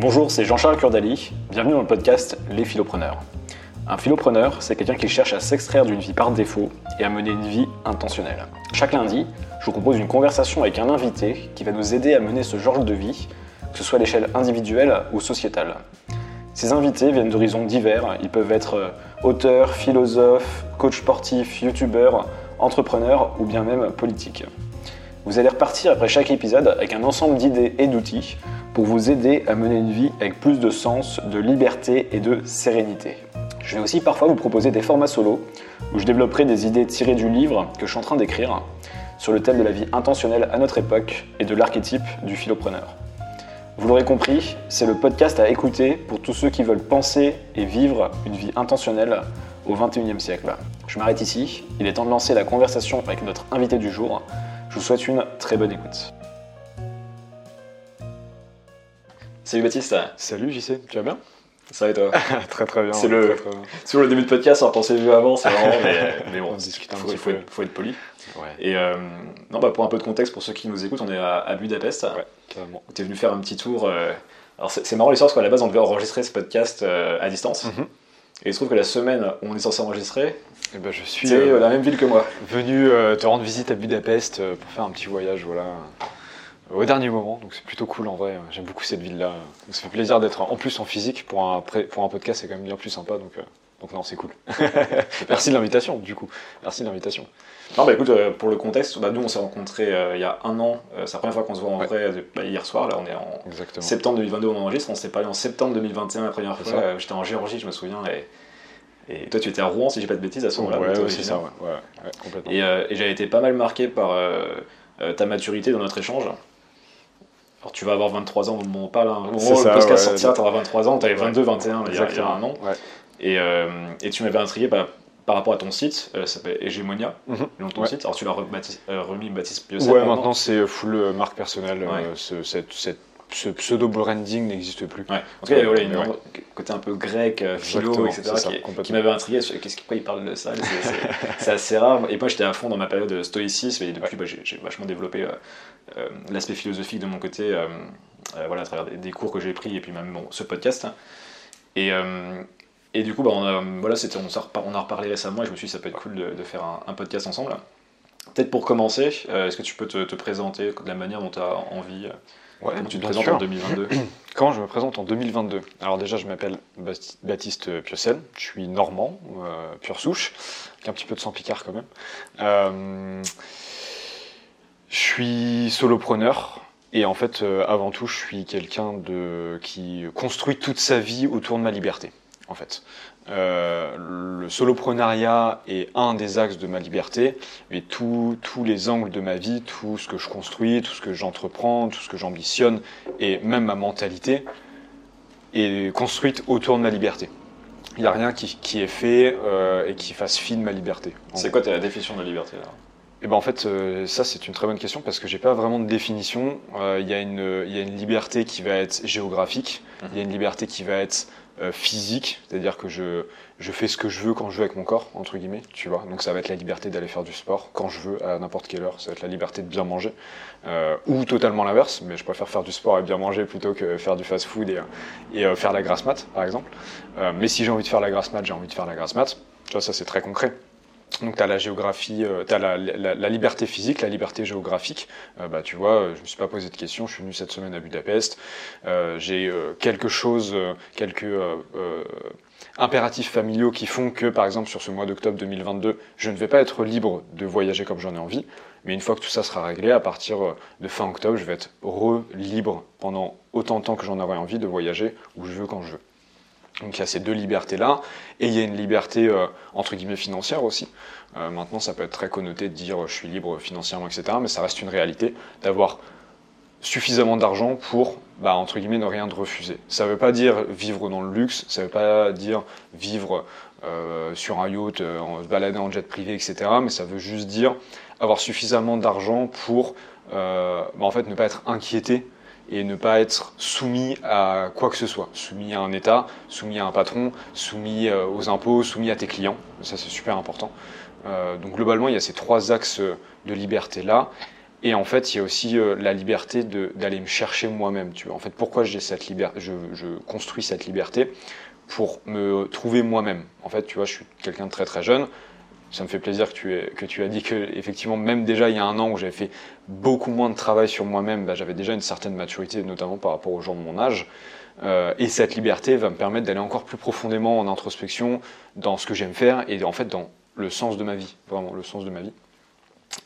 Bonjour, c'est Jean-Charles Curdali. Bienvenue dans le podcast Les Philopreneurs. Un philopreneur, c'est quelqu'un qui cherche à s'extraire d'une vie par défaut et à mener une vie intentionnelle. Chaque lundi, je vous propose une conversation avec un invité qui va nous aider à mener ce genre de vie, que ce soit à l'échelle individuelle ou sociétale. Ces invités viennent d'horizons divers. Ils peuvent être euh, auteurs, philosophes, coachs sportifs, youtubeurs, entrepreneurs ou bien même politiques. Vous allez repartir après chaque épisode avec un ensemble d'idées et d'outils pour vous aider à mener une vie avec plus de sens, de liberté et de sérénité. Je vais aussi parfois vous proposer des formats solo où je développerai des idées tirées du livre que je suis en train d'écrire sur le thème de la vie intentionnelle à notre époque et de l'archétype du philopreneur. Vous l'aurez compris, c'est le podcast à écouter pour tous ceux qui veulent penser et vivre une vie intentionnelle au XXIe siècle. Je m'arrête ici, il est temps de lancer la conversation avec notre invité du jour. Je vous souhaite une très bonne écoute. Salut Baptiste. Salut JC, tu vas bien? Ça va et toi? Très très bien. C'est le, sur le début de podcast, on pensait vu avant, c'est marrant, mais, mais bon, On discute un faut, petit faut peu. être, faut être poli. Ouais, Et euh, non, bah, pour un peu de contexte, pour ceux qui nous écoutent, on est à, à Budapest. ouais, carrément. Tu es venu faire un petit tour. euh, Alors c'est c'est marrant l'histoire parce qu'à la base, on devait enregistrer ce podcast euh, à distance. Mhm. Et il se trouve que la semaine où on est censé enregistrer, Et ben, je suis c'est euh, la même ville que moi. venu euh, te rendre visite à Budapest euh, pour faire un petit voyage voilà, euh, au dernier moment. Donc c'est plutôt cool en vrai. J'aime beaucoup cette ville-là. Donc, ça fait plaisir d'être en plus en physique pour un, pour un podcast, c'est quand même bien plus sympa. Donc, euh, donc non, c'est cool. Merci de l'invitation du coup. Merci de l'invitation. Non, bah écoute, euh, pour le contexte, bah, nous on s'est rencontrés euh, il y a un an. Euh, c'est la première fois qu'on se voit en Ouais. vrai bah, hier soir. Là, on est en Exactement. septembre 2022, on enregistre. On s'est parlé en septembre 2021 la première fois. J'étais en Géorgie, je me souviens. Et, et toi, tu étais à Rouen, si j'ai pas de bêtises, à ce moment-là. Ouais, ouais, c'est ça, ouais, complètement. Et, et j'avais été pas mal marqué par ta maturité dans notre échange. Alors tu vas avoir 23 ans au moment où on parle, hein. au moment où le podcast sortira, tu auras 23 ans, tu avais Ouais. 22, 21 il y, a, il y a un an. Ouais. Et, euh, et tu m'avais intrigué bah, par rapport à ton site, euh, ça s'appelle Hegemonia, nom de ton Ouais. site. Alors tu l'as euh, remis Baptiste Piocet Ouais, maintenant c'est full marque personnelle. Ouais. ce, cette- cette- ce pseudo-branding n'existe plus. Ouais. En tout cas, il y a voilà, une Ouais. côté un peu grec, philo, Exactement, etc., ça, qui, m'avait intrigué. Qu'est-ce pourquoi il parle de ça C'est- assez rare. Et moi, j'étais à fond dans ma période de stoïcisme, et depuis, bah, j'ai vachement développé euh, euh, l'aspect philosophique de mon côté, euh, voilà, à travers des, des cours que j'ai pris, et puis même bon, ce podcast. Et, et du coup, bah, on, a, voilà, on, on a reparlé récemment, et je me suis dit, ça peut être cool de, de faire un, un podcast ensemble. Peut-être pour commencer, euh, est-ce que tu peux te, te présenter de la manière dont tu as envie euh, Ouais, Comment tu te présentes sûr. en 2022 Quand je me présente en 2022, alors déjà je m'appelle Baptiste Piocel, je suis normand, euh, pure souche, avec un petit peu de sang picard quand même. Euh, je suis solopreneur et en fait euh, avant tout je suis quelqu'un de qui construit toute sa vie autour de ma liberté. En fait, Euh, le soloprenariat est un des axes de ma liberté, mais tous tous les angles de ma vie, tout ce que je construis, tout ce que j'entreprends, tout ce que j'ambitionne et même ma mentalité est construite autour de ma liberté. Il n'y a rien qui, qui est fait euh, et qui fasse fi de ma liberté. C'est quoi ta définition de la liberté là? Et ben en fait, euh, ça c'est une très bonne question parce que j'ai pas vraiment de définition. Euh, Il y, a une- il y a une liberté qui va être géographique, il y a une liberté qui va être physique, c'est-à-dire que je, fais ce que je veux quand je veux avec mon corps, entre guillemets, tu vois. Donc ça va être la liberté d'aller faire du sport quand je veux, à n'importe quelle heure. Ça va être la liberté de bien manger. Euh, ou totalement l'inverse, mais je préfère faire du sport et bien manger plutôt que faire du fast-food et, euh, et euh, faire la grasse mat, par exemple. Euh, mais si j'ai envie de faire la grasse mat, j'ai envie de faire la grasse mat. Tu vois, ça c'est très concret. Donc tu as la géographie, tu as la, liberté physique, la liberté géographique. Euh, bah, tu vois, euh, je me suis pas posé de questions, je suis venu cette semaine à Budapest. Euh, J'ai euh, quelque chose, euh, quelques euh, euh, impératifs familiaux qui font que, par exemple, sur ce mois d'octobre 2022, je ne vais pas être libre de voyager comme j'en ai envie. Mais une fois que tout ça sera réglé, à partir euh, de fin octobre, je vais être re-libre pendant autant de temps que j'en aurai envie de voyager où je veux quand je veux. Donc il y a ces deux libertés-là, et il y a une liberté euh, entre guillemets financière aussi. Euh, maintenant, ça peut être très connoté de dire euh, je suis libre financièrement, etc. Mais ça reste une réalité d'avoir suffisamment d'argent pour, bah, entre guillemets, ne rien de refuser. Ça ne veut pas dire vivre dans le luxe, ça ne veut pas dire vivre sur un yacht, se balader en jet privé, etc. Mais ça veut juste dire avoir suffisamment d'argent pour, bah, en fait, ne pas être inquiété et ne pas être soumis à quoi que ce soit, soumis à un État, soumis à un patron, soumis euh, aux impôts, soumis à tes clients. Ça, c'est super important. Euh, donc globalement, il y a ces trois axes de liberté-là. Et en fait, il y a aussi euh, la liberté d'aller me chercher moi-même. Tu vois. En fait, pourquoi j'ai cette liberté je, je construis cette liberté? Pour me trouver moi-même. En fait, tu vois, je suis quelqu'un de très très jeune. Ça me fait plaisir que tu, aies, que tu as dit que, effectivement, même déjà il y a un an où j'avais fait beaucoup moins de travail sur moi-même, bah, j'avais déjà une certaine maturité, notamment par rapport aux gens de mon âge. Euh, et cette liberté va me permettre d'aller encore plus profondément en introspection dans ce que j'aime faire et en fait dans le sens de ma vie, vraiment le sens de ma vie.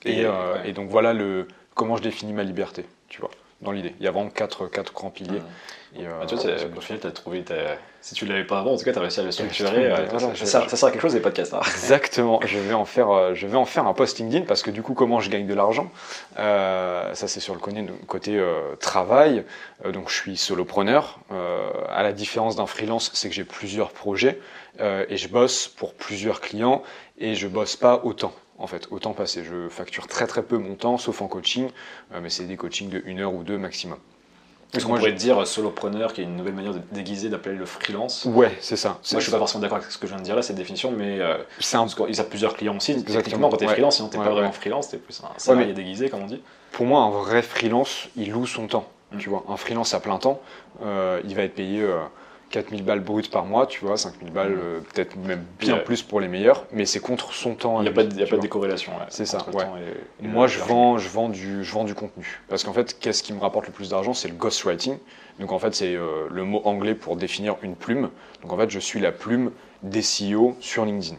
Et, Et, euh, ouais. et donc voilà le, comment je définis ma liberté, tu vois, dans l'idée. Il y a vraiment quatre, quatre grands piliers. Et, euh, Ah, tu vois, au final, as trouvé. Si tu l'avais pas avant, en tout cas, tu as réussi à le structurer. euh, voilà, ça, sert, à quelque chose, les podcasts. hein. Exactement, je vais en faire, euh, je vais en faire un post LinkedIn parce que du coup, comment je gagne de l'argent Euh, Ça, c'est sur le côté, travail. Donc, je suis solopreneur. À la différence d'un freelance, c'est que j'ai plusieurs projets et je bosse pour plusieurs clients et je bosse pas autant. En fait, autant passé. Je facture très très peu mon temps, sauf en coaching, euh, mais c'est des coachings de une heure ou deux maximum. Parce qu'on pourrait dire solopreneur, qui est une nouvelle manière de déguiser, d'appeler le freelance. Ouais, c'est ça. Moi, je suis pas forcément d'accord avec ce que je viens de dire là, cette définition, mais euh, C'est un qu'ils ont plusieurs clients aussi. Exactement, Techniquement, quand tu es ouais. freelance, sinon tu Ouais, pas vraiment ouais. freelance, tu es plus un salarié mais- déguisé, comme on dit. Pour moi, un vrai freelance, il loue son temps. Mm. Tu vois, un freelance à plein temps, euh, il va être payé euh, 4000 balles brutes par mois, tu vois, 5000 balles, euh, peut-être même bien Ouais. plus pour les meilleurs, mais c'est contre son temps. Il n'y a pas de, y a pas de décorrélation. ouais, C'est ça, ouais. et- et Moi, je vends, je, vends du, je vends du contenu. Parce qu'en fait, qu'est-ce qui me rapporte le plus d'argent? C'est le ghostwriting. Donc, en fait, c'est euh, le mot anglais pour définir une plume. Donc, en fait, je suis la plume des CEO sur LinkedIn.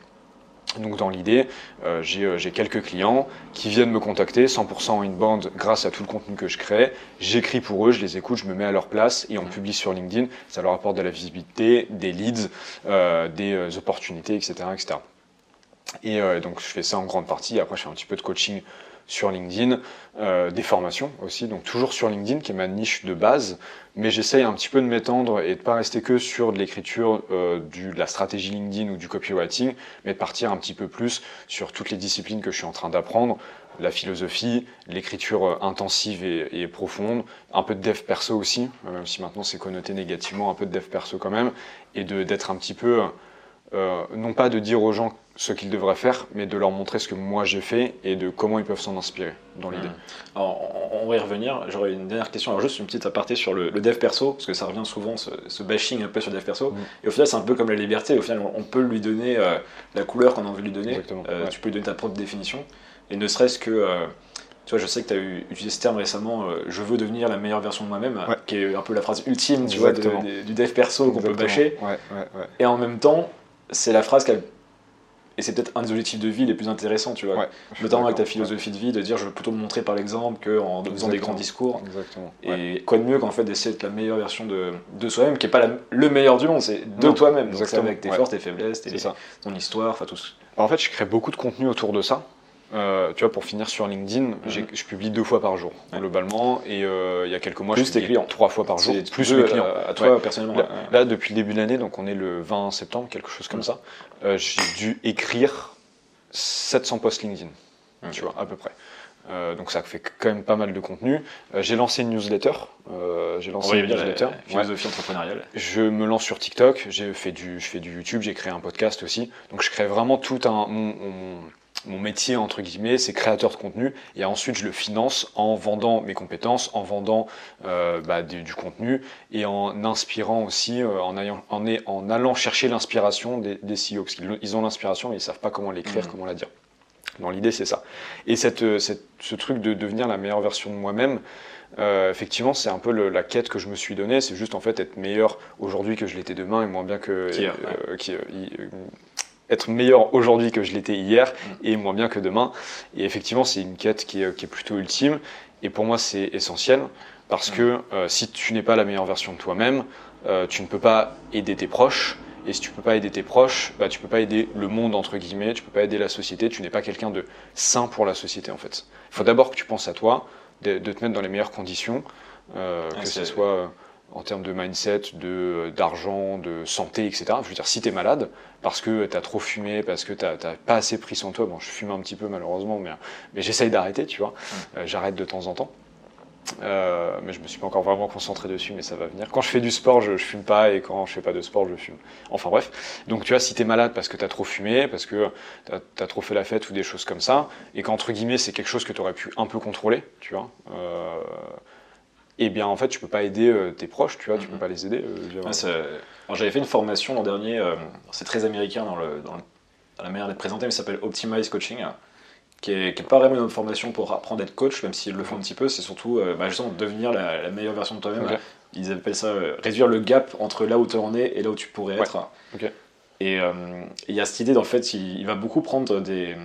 Donc, dans l'idée, euh, j'ai euh, j'ai quelques clients qui viennent me contacter 100% en inbound grâce à tout le contenu que je crée. J'écris pour eux, je les écoute, je me mets à leur place et on Mhm. publie sur LinkedIn. Ça leur apporte de la visibilité, des leads, euh, des opportunités, etc. etc. Et donc je fais ça en grande partie. Après, je fais un petit peu de coaching sur LinkedIn, euh, des formations aussi, donc toujours sur LinkedIn qui est ma niche de base, mais j'essaye un petit peu de m'étendre et de pas rester que sur de l'écriture, euh, de la stratégie LinkedIn ou du copywriting, mais de partir un petit peu plus sur toutes les disciplines que je suis en train d'apprendre, la philosophie, l'écriture euh, intensive et, et profonde, un peu de dev perso aussi, même si maintenant c'est connoté négativement, un peu de dev perso quand même, et de- d'être un petit peu, euh, non pas de dire aux gens ce qu'ils devraient faire, mais de leur montrer ce que moi j'ai fait et de comment ils peuvent s'en inspirer dans l'idée. Alors, on, va y revenir. J'aurais une dernière question. Alors, juste une petite aparté sur le, le dev perso, parce que ça revient souvent, ce, ce bashing un peu sur le dev perso. Mhm. Et au final, c'est un peu comme la liberté. Au final, on, on peut lui donner euh, la couleur qu'on a envie de lui donner. Euh, ouais. Tu peux lui donner ta propre définition. Et ne serait-ce que. euh, tu vois, je sais que tu as eu, utilisé ce terme récemment, je veux devenir la meilleure version de moi-même, Ouais. qui est un peu la phrase ultime, tu vois, de- Exactement. de- du dev perso qu'on peut bâcher. Ouais. Et en même temps, c'est la phrase qu'elle. Et c'est peut-être un des objectifs de vie les plus intéressants, tu vois. Ouais, Notamment avec ta philosophie de vie, de dire je veux plutôt me montrer par l'exemple qu'en faisant des grands discours. Exactement. Et quoi de mieux qu'en fait d'essayer d'être la meilleure version de, de soi-même, qui n'est pas la- le meilleur du monde, c'est de toi-même. Donc c'est exactement, avec tes forces, tes faiblesses, tes- ton histoire, enfin tout ce. En fait, je crée beaucoup de contenu autour de ça. Euh, tu vois, pour finir sur LinkedIn, j'ai- je publie deux fois par jour, Ouais. globalement. Et euh, il y a quelques mois, Plus je tes clients. trois fois par jour, plus mes clients. euh, à toi personnellement. Là, depuis le début de l'année, donc on est le 20 septembre, quelque chose comme Mm. ça, euh, j'ai dû écrire 700 posts LinkedIn, tu vois, à peu près. Euh, donc ça fait quand même pas mal de contenu. Euh, j'ai lancé une newsletter. euh, j'ai lancé une la, newsletter. Ouais. philosophie entrepreneuriale. Je me lance sur TikTok, j'ai fait du, je fais du YouTube, j'ai créé un podcast aussi. Donc je crée vraiment tout un mon, mon- mon métier entre guillemets, c'est créateur de contenu. Et ensuite je le finance en vendant mes compétences, en vendant euh, bah, du, du contenu et en inspirant aussi, euh, en, ayant, en, est- en allant chercher l'inspiration des, des CEO parce qu'ils ils ont l'inspiration mais ils savent pas comment l'écrire, Mhm. comment la dire. Dans l'idée c'est ça. Et cette, euh, cette- ce truc de devenir la meilleure version de moi-même. Euh, effectivement, c'est un peu le- la quête que je me suis donnée. C'est juste en fait être meilleur aujourd'hui que je l'étais demain et moins bien que Qu'hier, euh, être meilleur aujourd'hui que je l'étais hier Mm. et moins bien que demain. Et effectivement, c'est une quête qui est, qui est plutôt ultime. Et pour moi, c'est essentiel parce Mm. que euh, si tu n'es pas la meilleure version de toi-même, euh, tu ne peux pas aider tes proches. Et si tu peux pas aider tes proches, bah, tu peux pas aider le monde entre guillemets, tu peux pas aider la société. Tu n'es pas quelqu'un de sain pour la société en fait. Il faut d'abord que tu penses à toi, de, de te mettre dans les meilleures conditions, euh, Ouais, que ce soit en termes de mindset, de d'argent, de santé, etc. Je veux dire, si tu es malade parce que tu as trop fumé, parce que tu n'as pas assez pris soin de toi, bon, je fume un petit peu malheureusement, mais, mais j'essaye d'arrêter, tu vois, Mm. Euh, j'arrête de temps en temps. Euh, mais je me suis pas encore vraiment concentré dessus, mais ça va venir. Quand je fais du sport, je, je fume pas, et quand je fais pas de sport, je fume. Enfin bref. Donc tu vois, si tu es malade parce que tu as trop fumé, parce que tu as, trop fait la fête ou des choses comme ça, et qu'entre guillemets c'est quelque chose que tu aurais pu un peu contrôler, tu vois, euh, et bien en fait tu peux pas aider euh, tes proches, tu vois, tu peux Mhm. pas les aider. euh, Alors, j'avais fait une formation l'an dernier, euh, c'est très américain dans, le, dans, le- dans la manière d'être présenté, mais ça s'appelle Optimize Coaching, qui est, qui est pas vraiment une formation pour apprendre à être coach, même s'ils le font un petit peu, c'est surtout euh, bah, justement devenir la, la meilleure version de toi-même. Ils appellent ça euh, réduire le gap entre là où tu en es et là où tu pourrais être. Et euh, et il y a cette idée, en fait, il, il va beaucoup prendre des,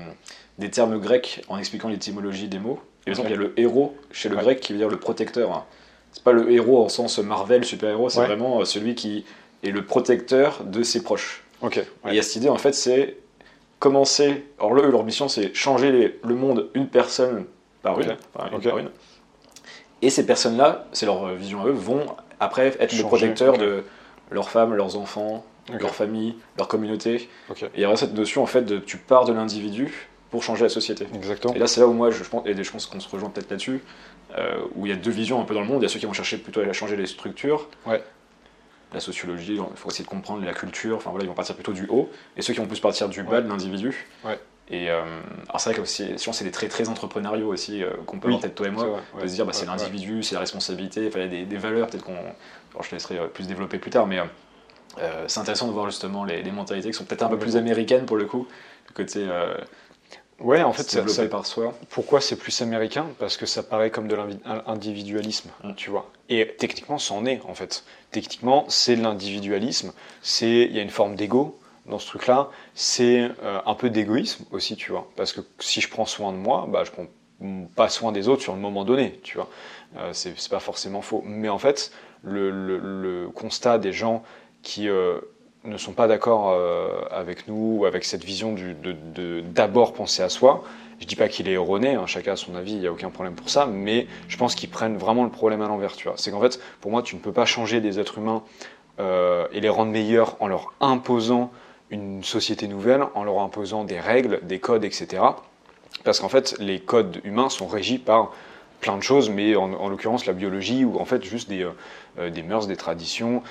des termes grecs en expliquant l'étymologie des mots. Et par exemple, il y a le héros chez le Ouais. grec qui veut dire le protecteur. C'est pas le héros en sens Marvel, super-héros, c'est Ouais. vraiment euh, celui qui est le protecteur de ses proches. Ok. Et il y a cette idée, en fait, c'est commencer. Eux, leur mission, c'est changer les- le monde une personne par une. Ok. enfin, une Ok. par une. Et ces personnes-là, c'est leur euh, vision à eux, vont après être le Changer, protecteur ok. de leurs femmes, leurs enfants, leur famille, leur communauté. Et il y a cette notion, en fait, de tu pars de l'individu pour changer la société. Exactement. Et là, c'est là où moi, je pense, et je pense qu'on se rejoint peut-être là-dessus, euh, où il y a deux visions un peu dans le monde. Il y a ceux qui vont chercher plutôt à changer les structures, Ouais. la sociologie, il faut essayer de comprendre la culture, enfin voilà, ils vont partir plutôt du haut, et ceux qui vont plus partir du bas Ouais. de l'individu. Ouais. Et euh, alors c'est vrai que si on- c'est des traits très entrepreneuriaux aussi euh, qu'on peut Oui, avoir peut-être toi et moi, vrai, de ouais. se dire bah, c'est Ouais, l'individu, c'est la responsabilité, il y a des, des valeurs peut-être qu'on, alors, je te laisserai plus développer plus tard, mais euh, c'est intéressant de voir justement les, les mentalités qui sont peut-être un peu plus américaines pour le coup, le côté Ouais, en fait, ça, ça- par soi. pourquoi c'est plus américain? Parce que ça paraît comme de l'individualisme, Mm. tu vois. Et techniquement, c'en est, en fait. Techniquement, c'est de l'individualisme. C'est Il y a une forme d'ego dans ce truc-là. C'est euh, un peu d'égoïsme aussi, tu vois. Parce que si je prends soin de moi, bah, je prends pas soin des autres sur le moment donné, tu vois. Euh, c'est c'est pas forcément faux. Mais en fait, le, le- le constat des gens qui euh, ne sont pas d'accord euh, avec nous, ou avec cette vision de d'abord penser à soi, je dis pas qu'il est erroné, hein, chacun a son avis, il n'y a aucun problème pour ça, mais je pense qu'ils prennent vraiment le problème à l'envers. C'est qu'en fait, pour moi, tu ne peux pas changer des êtres humains euh, et les rendre meilleurs en leur imposant une société nouvelle, en leur imposant des règles, des codes, etc. Parce qu'en fait, les codes humains sont régis par plein de choses, mais en, en l'occurrence la biologie, ou en fait juste des, euh, des mœurs, des traditions,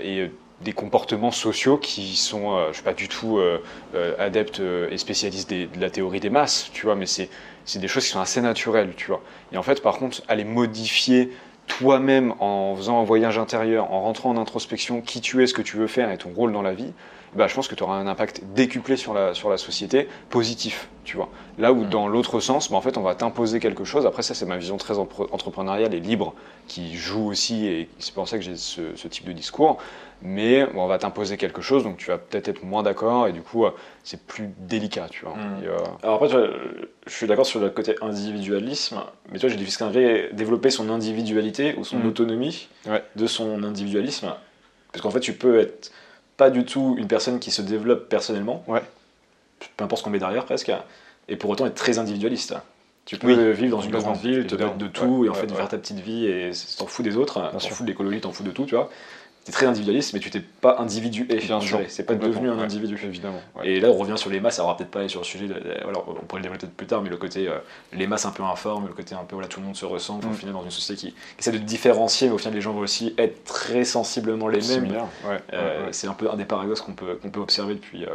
et des comportements sociaux qui sont, euh, je suis pas du tout euh, euh, adepte euh, et spécialiste de la théorie des masses, tu vois, mais c'est c'est des choses qui sont assez naturelles, tu vois. Et en fait, par contre, aller modifier toi-même en faisant un voyage intérieur, en rentrant en introspection, qui tu es, ce que tu veux faire et ton rôle dans la vie, bah, je pense que tu auras un impact décuplé sur la, sur la société, positif, tu vois. Là où Mhm. dans l'autre sens, bah, en fait, on va t'imposer quelque chose. Après, ça, c'est ma vision très entrepreneuriale et libre qui joue aussi, et c'est pour ça que j'ai ce, ce type de discours. Mais bon, on va t'imposer quelque chose, donc tu vas peut-être être moins d'accord, et du coup, euh, c'est plus délicat, tu vois. Et, euh, Alors après, tu vois, je suis d'accord sur le côté individualisme, mais toi, j'ai distingué développer son individualité ou son Mhm. autonomie Ouais. de son individualisme. Parce qu'en fait, tu peux être pas du tout une personne qui se développe personnellement, Ouais. peu importe ce qu'on met derrière presque, et pour autant être très individualiste. Tu peux Oui, vivre dans une grande ville, te mettre de tout, Ouais, et en fait faire ta petite vie, et t'en fous des autres, t'en fous de l'écologie, t'en fous de tout, tu vois. T'es très individualiste, mais tu t'es pas individué, Bien on sûr, dirait. C'est pas devenu un ouais. individu. évidemment. ouais. Et là, on revient sur les masses. Alors, on va peut-être pas aller sur le sujet. de- alors, on pourrait le développer peut-être plus tard, mais le côté euh, les masses un peu informes, le côté un peu voilà, tout le monde se ressemble. Au Mm. final, dans une société qui, qui essaie de différencier, mais au final, les gens vont aussi être très sensiblement les mêmes. Ouais, Euh. C'est un peu un des paradoxes qu'on peut, qu'on peut observer depuis, euh,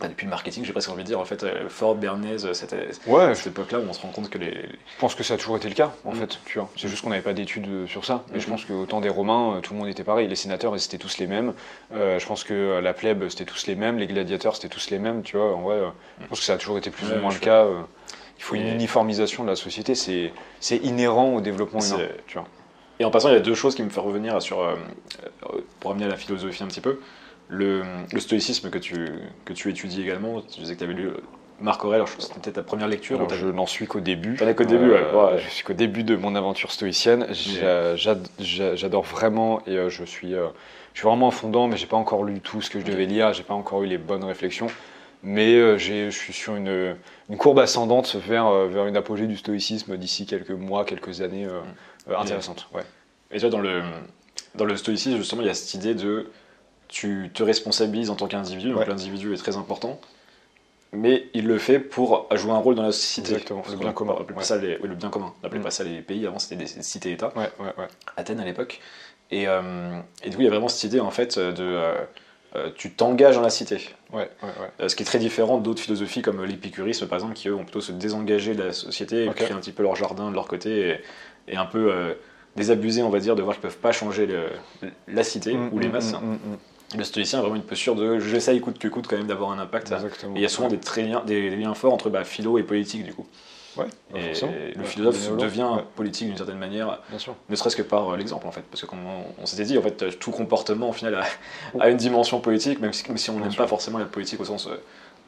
bah, depuis le marketing. J'ai presque envie de dire, en fait, euh, Ford, Bernays, cette, Ouais, cette époque-là où on se rend compte que les. Je pense que ça a toujours été le cas, en Mm. fait, tu vois. C'est juste qu'on n'avait pas d'études euh, sur ça. Mais je Mhm. pense qu'au temps des Romains, euh, tout le monde était pareil. Les sénateurs, ils étaient tous les mêmes. Euh, je pense que euh, la plèbe, c'était tous les mêmes. Les gladiateurs, c'était tous les mêmes, tu vois. En vrai, euh, je pense que ça a toujours été plus Ouais, ou moins je le cas. euh. Il faut une Et- uniformisation de la société. C'est c'est inhérent au développement humain, tu vois. Et en passant, il y a deux choses qui me font revenir sur, euh, euh, pour revenir à la philosophie un petit peu. Le, le stoïcisme que tu, que tu étudies également, tu disais que tu avais lu euh, Marc Aurèle, c'était peut-être ta première lecture. Alors, je n'en suis qu'au début. Euh, T'en es qu'au début, ouais, ouais. Je suis qu'au début de mon aventure stoïcienne. J'a- j'ad- j'a- J'adore vraiment et euh, je suis, euh, je suis vraiment en fondant, mais j'ai pas encore lu tout ce que je devais lire. J'ai pas encore eu les bonnes réflexions. Mais euh, je suis sur une, une courbe ascendante vers, euh, vers une apogée du stoïcisme d'ici quelques mois, quelques années euh, euh, intéressantes. Ouais. Et tu vois, dans le, dans le stoïcisme, justement, il y a cette idée de tu te responsabilises en tant qu'individu, donc Ouais. l'individu est très important. mais il le fait pour jouer un rôle dans la société. Exactement, le bien commun. Ouais. ça les- oui, le bien commun. On n'appelait Mm. pas ça les pays, avant c'était des cités-États. Ouais. Athènes à l'époque. Et, euh, et du coup, il y a vraiment cette idée en fait de euh, euh, tu t'engages dans la cité. Ouais, ouais, ouais. Euh, ce qui est très différent d'autres philosophies comme l'épicurisme par exemple, qui eux vont plutôt se désengager de la société et Ok. créer un petit peu leur jardin de leur côté et, et un peu euh, désabusés, on va dire, de voir qu'ils peuvent pas changer le- la cité Mm, ou les mm, masses. Le stoïcien a vraiment une posture de j'essaye coûte que coûte quand même d'avoir un impact. Exactement. Et il y a souvent des, très liens, des liens forts entre bah, philo et politique du coup. Ouais, bah, Et le philosophe devient Ouais, politique d'une certaine manière, ne serait-ce que par euh, l'exemple en fait. Parce que comme on, on s'était dit, en fait, euh, tout comportement au final a, a une dimension politique, même si, même si on n'aime pas forcément la politique au sens euh,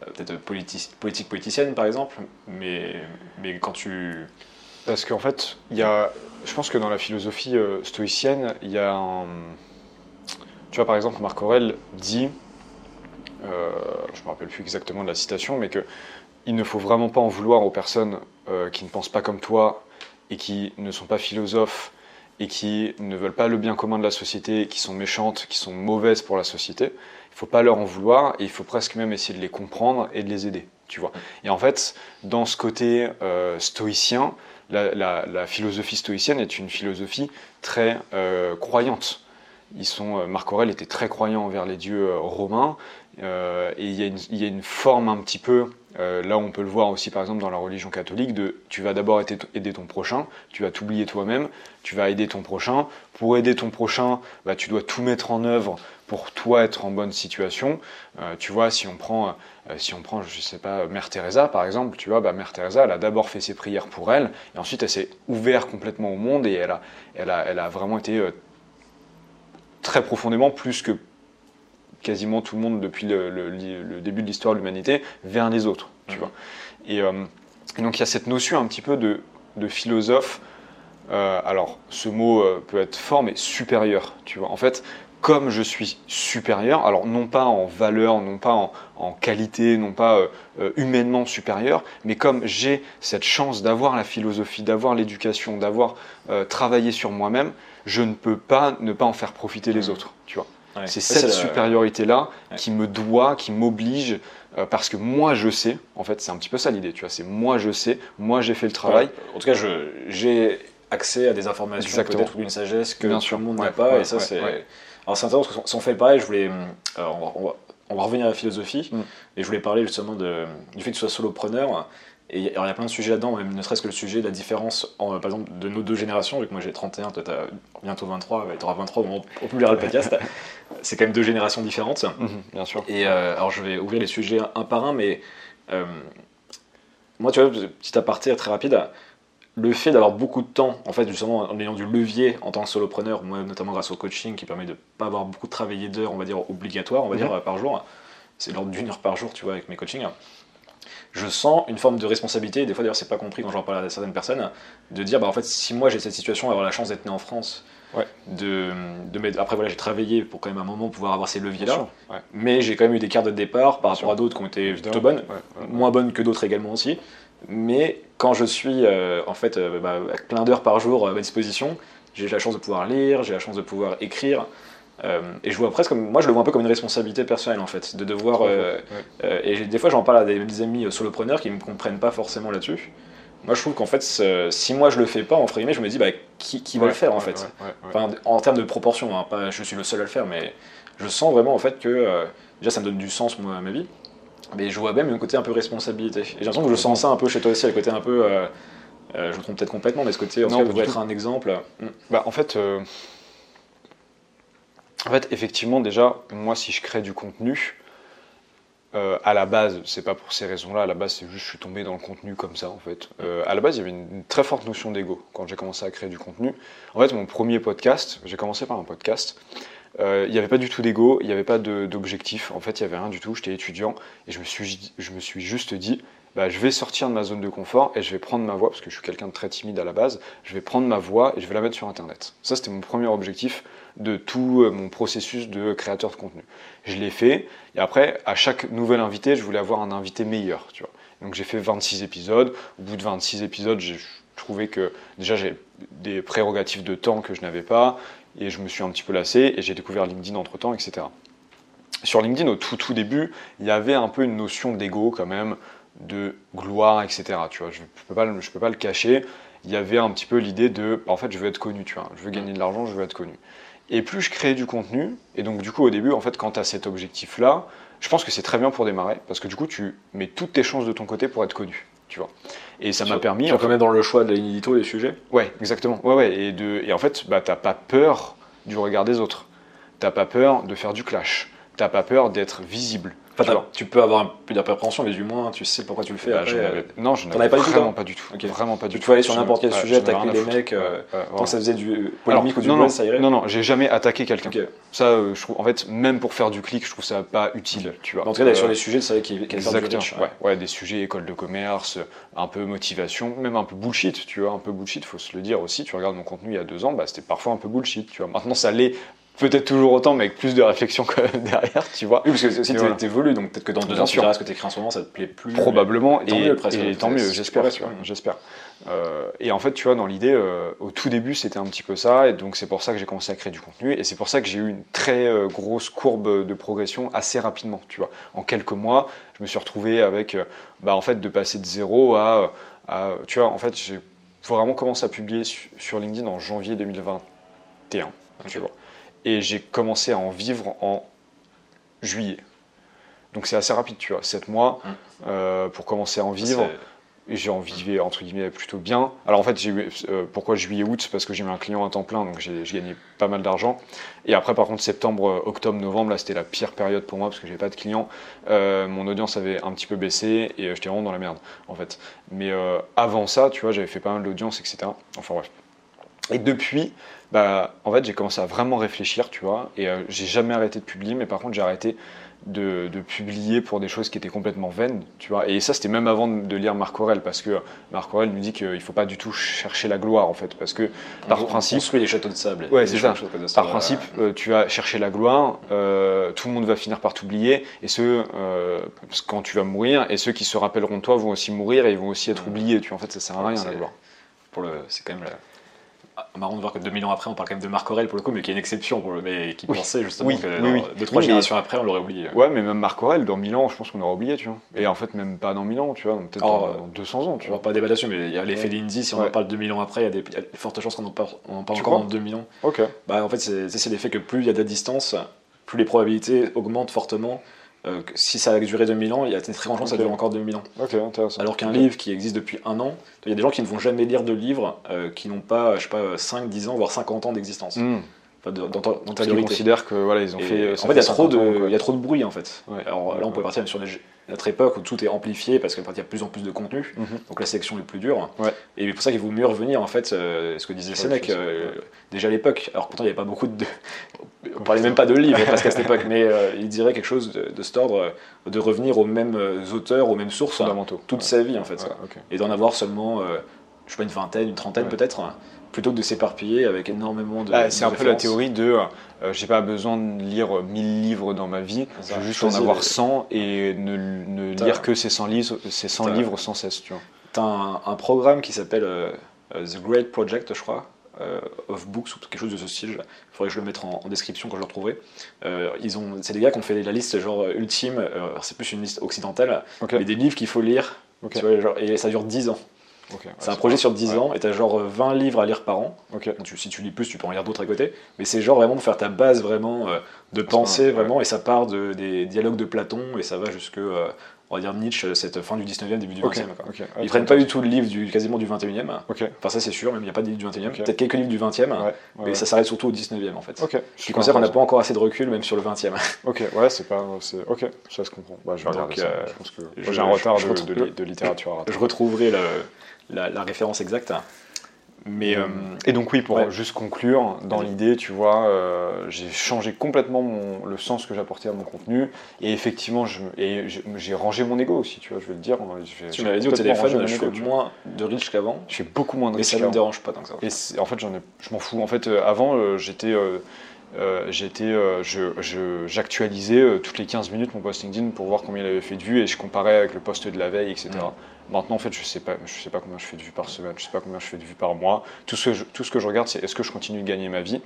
euh, peut-être politi- politique politicienne par exemple, mais, mais quand tu. Parce qu'en fait, il y a, je pense que dans la philosophie euh, stoïcienne, il y a un. Tu vois, par exemple, Marc Aurèle dit, euh, je ne me rappelle plus exactement de la citation, mais que il ne faut vraiment pas en vouloir aux personnes euh, qui ne pensent pas comme toi et qui ne sont pas philosophes et qui ne veulent pas le bien commun de la société, qui sont méchantes, qui sont mauvaises pour la société. Il ne faut pas leur en vouloir et il faut presque même essayer de les comprendre et de les aider, tu vois. Et en fait, dans ce côté euh, stoïcien, la, philosophie stoïcienne est une philosophie très croyante. Euh, Marc Aurèle était très croyant envers les dieux euh, romains, euh, et il y, a une, forme un petit peu, là on peut le voir aussi par exemple dans la religion catholique, de tu vas d'abord aider, ton prochain, tu vas t'oublier toi-même, tu vas aider ton prochain. Pour aider ton prochain, bah, tu dois tout mettre en œuvre pour toi être en bonne situation. Tu vois, si on prend, si on prend, je sais pas, Mère Teresa par exemple, tu vois, bah, Mère Teresa, elle a d'abord fait ses prières pour elle, et ensuite elle s'est ouverte complètement au monde et elle a, vraiment été très profondément plus que quasiment tout le monde depuis le, le- le début de l'histoire de l'humanité vers les autres, tu Mhm. vois. Et, euh, et donc il y a cette notion un petit peu de, de philosophe. euh, alors ce mot euh, peut être fort, mais supérieur, tu vois. En fait, comme je suis supérieur, alors non pas en valeur, non pas en, en qualité, non pas euh, euh, humainement supérieur, mais comme j'ai cette chance d'avoir la philosophie, d'avoir l'éducation, d'avoir euh, travaillé sur moi-même, je ne peux pas ne pas en faire profiter les Mhm. autres, tu vois. Ouais. C'est cette la- supériorité-là Ouais. qui me doit, qui m'oblige, euh, parce que moi je sais, en fait c'est un petit peu ça l'idée, tu vois, c'est moi je sais, moi j'ai fait le travail, Ouais. En tout cas, j'ai accès à des informations peut-être ou d'une sagesse que Bien tout le monde n'a pas. et ça, c'est. Alors, c'est intéressant parce que si on fait pareil, je voulais. euh, on, va, on va- on va revenir à la philosophie Mm. et je voulais parler justement de, du fait que tu sois solopreneur. Et il y a- alors, il y a plein de sujets là-dedans, même ne serait-ce que le sujet de la différence, en, par exemple, de nos deux générations. Vu que moi j'ai 31, toi t'as bientôt 23, tu auras 23 au moment où on publiera le podcast. c'est quand même deux générations différentes. Mhm, bien sûr. Et euh, alors je vais ouvrir les sujets un par un, mais euh, moi, tu vois, petit aparté très rapide, le fait d'avoir beaucoup de temps, en fait, justement, en ayant du levier en tant que solopreneur, moi notamment grâce au coaching qui permet de pas avoir beaucoup travaillé d'heures, on va dire, obligatoires, on va Mhm. dire, par jour, c'est l'ordre d'une heure par jour, tu vois, avec mes coachings. Je sens une forme de responsabilité, et des fois d'ailleurs c'est pas compris quand j'en parle à certaines personnes, de dire bah en fait si moi j'ai cette situation, avoir la chance d'être né en France, Ouais. de, de après voilà j'ai travaillé pour quand même un moment pouvoir avoir ces leviers là. Ouais, mais j'ai quand même eu des cartes de départ par Bien sûr. rapport à d'autres qui ont été plutôt bonnes, Ouais, moins bonnes que d'autres également aussi. Mais quand je suis euh, en fait euh, bah, à plein d'heures par jour à ma disposition, j'ai la chance de pouvoir lire, j'ai la chance de pouvoir écrire. euh, et je vois presque comme, moi je le vois un peu comme une responsabilité personnelle en fait, de devoir. euh, Ouais. euh, et des fois j'en parle à des, amis euh, solopreneurs qui ne me comprennent pas forcément là-dessus. Moi je trouve qu'en fait, si moi je le fais pas, guillemets, je me dis bah, qui, qui va le faire en fait? Enfin, en termes de proportion, hein, pas je suis le seul à le faire, mais je sens vraiment en fait que euh, déjà ça me donne du sens moi à ma vie, mais je vois même un côté un peu responsabilité. Et j'ai l'impression que je sens ça un peu chez toi aussi, le côté un peu, euh, euh, je me trompe peut-être complètement, mais ce côté en Non, cas devrait être un exemple. Mm. Bah, en fait, euh, en fait, effectivement, déjà, moi, si je crée du contenu, euh, à la base, c'est pas pour ces raisons-là. À la base, c'est juste je suis tombé dans le contenu comme ça, en fait. Euh, à la base, il y avait une, une très forte notion d'ego quand j'ai commencé à créer du contenu. En fait, mon premier podcast, j'ai commencé par un podcast. Euh, il n'y avait pas du tout d'ego, il n'y avait pas d'objectif. En fait, il n'y avait rien du tout. J'étais étudiant et je me suis, je me suis juste dit, bah, je vais sortir de ma zone de confort et je vais prendre ma voix, parce que je suis quelqu'un de très timide à la base, je vais prendre ma voix et je vais la mettre sur Internet. Ça, c'était mon premier objectif de tout euh, mon processus de créateur de contenu. Je l'ai fait, et après, à chaque nouvel invité, je voulais avoir un invité meilleur, tu vois. Donc j'ai fait 26 épisodes. Au bout de 26 épisodes, j'ai trouvé que déjà j'ai des prérogatives de temps que je n'avais pas, et je me suis un petit peu lassé, et j'ai découvert LinkedIn entre-temps, etc. sur LinkedIn, au tout tout début, il y avait un peu une notion d'ego quand même, de gloire, etc. Tu vois, je ne peux, pas peux pas le cacher. Il y avait un petit peu l'idée de, en fait, je veux être connu, tu vois. Je veux gagner de l'argent, je veux être connu. Et plus je créais du contenu, et donc du coup au début, en fait, quand tu as cet objectif-là, je pense que c'est très bien pour démarrer, parce que du coup, tu mets toutes tes chances de ton côté pour être connu, tu vois. Et ça m'a permis... Tu en quand même dans le choix de la ligne édito, les sujets? Ouais, exactement. Ouais, ouais. Et, de, et en fait, bah, t'as pas peur du regard des autres. T'as pas peur de faire du clash. T'as pas peur d'être visible. Enfin, Tu tu peux avoir un peu d'appréhension, mais du moins, tu sais pourquoi tu le fais. Bah, après, avais- euh, non, je n'avais avais pas pas du tout. Ok. Vraiment pas du tu tout. pouvais aller sur n'importe quel sujet, attaquer les foutre. mecs, euh, Ouais, ouais, tant vraiment. que ça faisait du Alors, polémique ou du non, ça irait. non, non, j'ai jamais attaqué quelqu'un. Ça, euh, je trouve, en fait, même pour faire du clic, je trouve ça pas utile, tu vois. En tout cas, Euh, sur les sujets, c'est vrai qu'il y a Exactement, ouais. ouais, des sujets école de commerce, un peu motivation, même un peu bullshit, tu vois, un peu bullshit, faut se le dire aussi. Tu regardes mon contenu il y a deux ans, bah, c'était parfois un peu bullshit, tu vois. Maintenant, ça l'est peut-être toujours autant, mais avec plus de réflexion derrière, tu vois. Oui, parce que aussi t'es- voilà. donc peut-être que dans deux Bien ans, tu sûr. verras ce que t'écris en ce moment, ça te plaît plus. Probablement, Et tant et, mieux, presque. et tant mieux, j'espère, tu j'espère. Euh, et en fait, tu vois, dans l'idée, euh, au tout début, c'était un petit peu ça, et donc c'est pour ça que j'ai commencé à créer du contenu, et c'est pour ça que j'ai eu une très euh, grosse courbe de progression assez rapidement, tu vois. En quelques mois, je me suis retrouvé avec, bah, en fait, de passer de zéro à, à- tu vois, en fait, j'ai vraiment commencé à publier su- sur LinkedIn en janvier 2021, tu vois. Et j'ai commencé à en vivre en juillet. Donc c'est assez rapide, tu vois, 7 mois Mm. euh, pour commencer à en vivre. j'ai en vivais entre guillemets plutôt bien. Alors en fait, j'ai eu, euh, pourquoi juillet-août Parce que j'ai eu un client à temps plein, donc j'ai gagné pas mal d'argent. Et après, par contre, septembre, euh, octobre, novembre, là, c'était la pire période pour moi parce que j'avais pas de clients. Euh, mon audience avait un petit peu baissé et j'étais vraiment dans la merde, en fait. Mais avant ça, tu vois, j'avais fait pas mal d'audience, etc. Enfin bref. Et depuis, bah, en fait, j'ai commencé à vraiment réfléchir, tu vois. Et euh, j'ai jamais arrêté de publier, mais par contre, j'ai arrêté de, de publier pour des choses qui étaient complètement vaines, tu vois. Et ça, c'était même avant de, de lire Marc Aurel, parce que Marc Aurel nous dit qu'il faut pas du tout chercher la gloire, en fait, parce que par on principe, construit des châteaux de sable. Ouais, c'est ça. par principe, euh, tu vas chercher la gloire, euh, tout le monde va finir par t'oublier, et ceux, euh, parce que quand tu vas mourir, et ceux qui se rappelleront de toi vont aussi mourir et ils vont aussi être Mm. oubliés, tu vois. En fait, ça sert à rien, C'est- la gloire. pour le, c'est quand même la- marrant de voir que 2000 ans après, on parle quand même de Marc Aurel pour le coup, mais qui est une exception pour le, mais qui Oui. pensait justement Oui, que oui, dans deux trois générations après, on l'aurait oublié. Ouais, mais même Marc Aurel, dans 1000 ans, je pense qu'on aura oublié, tu vois. Et en fait, même pas dans 1000 ans, tu vois, peut-être dans, dans 200 ans, tu vois vois. pas débattre là-dessus, mais il y a l'effet Ouais. Lindsay, si on en Ouais. parle 2000 ans après, il y a des, y a de fortes chances qu'on en parle, on en parle encore dans 2000 ans. Ok. Bah, en fait, c'est l'effet que plus il y a de distance, plus les probabilités augmentent fortement. Euh, si ça a duré 2000 ans, il y a une très grande chance que ça dure encore 2000 ans. Ok, intéressant. Alors qu'un livre qui existe depuis un an, il y a des gens qui ne vont jamais lire de livres euh, qui n'ont pas, je sais pas, 5, 10 ans, voire 50 ans d'existence. Hmm. Dans, ta- dans Parce qu'ils antériorité. considèrent que voilà, ils ont Et fait. en ça fait, il y a 50 trop de, il y a trop de bruit en fait. Ouais. Alors là, on peut partir sur des- notre époque où tout est amplifié parce qu'il y a de plus en plus de contenu, Mhm. donc la sélection est plus dure. Ouais. Et c'est pour ça qu'il vaut mieux revenir en fait, euh, ce que disait Sénèque, euh, déjà à l'époque. Alors pourtant, il n'y avait pas beaucoup de. On parlait même pas de livres parce qu'à cette époque, mais euh, il dirait quelque chose de, de cet ordre, euh, de revenir aux mêmes euh, auteurs, aux mêmes sources, fondamentaux. toute Ouais. sa vie en fait. Ouais. Et d'en avoir seulement, euh, je sais pas, une vingtaine, une trentaine peut-être, plutôt que de s'éparpiller avec énormément de. Bah, c'est un peu la théorie de euh, j'ai pas besoin de lire 1000 livres dans ma vie, je veux juste en avoir les- 100 et ne, ne lire que ces 100 livres, ces 100 T'as- livres sans cesse, tu vois. T'as un, un programme qui s'appelle euh, euh, The Great Project, je crois, euh, of Books ou quelque chose de ce style. Il faudrait que je le mette en, en description quand je le retrouverai. Euh, ils ont, c'est des gars qui ont fait la liste genre euh, ultime. euh, c'est plus une liste occidentale, Ok. mais des livres qu'il faut lire. Ok. tu vois, genre, et ça dure 10 ans. Ouais, C'est un projet sur 10 ouais. ans et t'as genre euh, 20 livres à lire par an. Donc, tu- si tu lis plus, tu peux en lire d'autres à côté. Mais c'est genre vraiment pour faire ta base vraiment euh, de pensée vraiment et ça part de, des dialogues de Platon et ça va jusque euh, on va dire Nietzsche cette fin du 19e début du 20e. Ok. quoi. ok. Ouais, Ils prennent pas du tout le livre du quasiment du 21e. Ok. Enfin ça c'est sûr, même il n'y a pas de livre du 21e. Ok. Peut-être quelques livres du 20e, Ouais, ouais, mais ouais. ça s'arrête surtout au 19e en fait. Ce qui considère qu'on n'a pas encore assez de recul même sur le 20e. Ok, ouais, c'est pas. Ok, ça se comprend. Bah, je Donc, ça. euh, Je pense que je- j'ai un retard je de, retrouve- de de littérature. Je retrouverai la, la référence exacte. Mais euh, Et donc oui, pour ouais. juste conclure, dans l'idée, tu vois, euh, j'ai changé complètement mon- le sens que j'apportais à mon contenu, et effectivement, et j'ai rangé mon ego aussi, tu vois, je vais le dire. Tu m'avais dit au téléphone, je vois. moins de riches qu'avant. Je fais beaucoup moins de Mais ça risques ne me dérange pas tant que ça. Et en fait, ai, je m'en fous. En fait, euh, avant, j'étais, euh, euh, j'étais, je- je- j'actualisais euh, toutes les 15 minutes mon post LinkedIn pour voir combien il avait fait de vues et je comparais avec le post de la veille, etc. Mm. Maintenant, en fait, je sais pas, je sais pas combien je fais de vues par semaine, je sais pas combien je fais de vues par mois. Tout ce que je, tout ce que je regarde, c'est est-ce que je continue de gagner ma vie,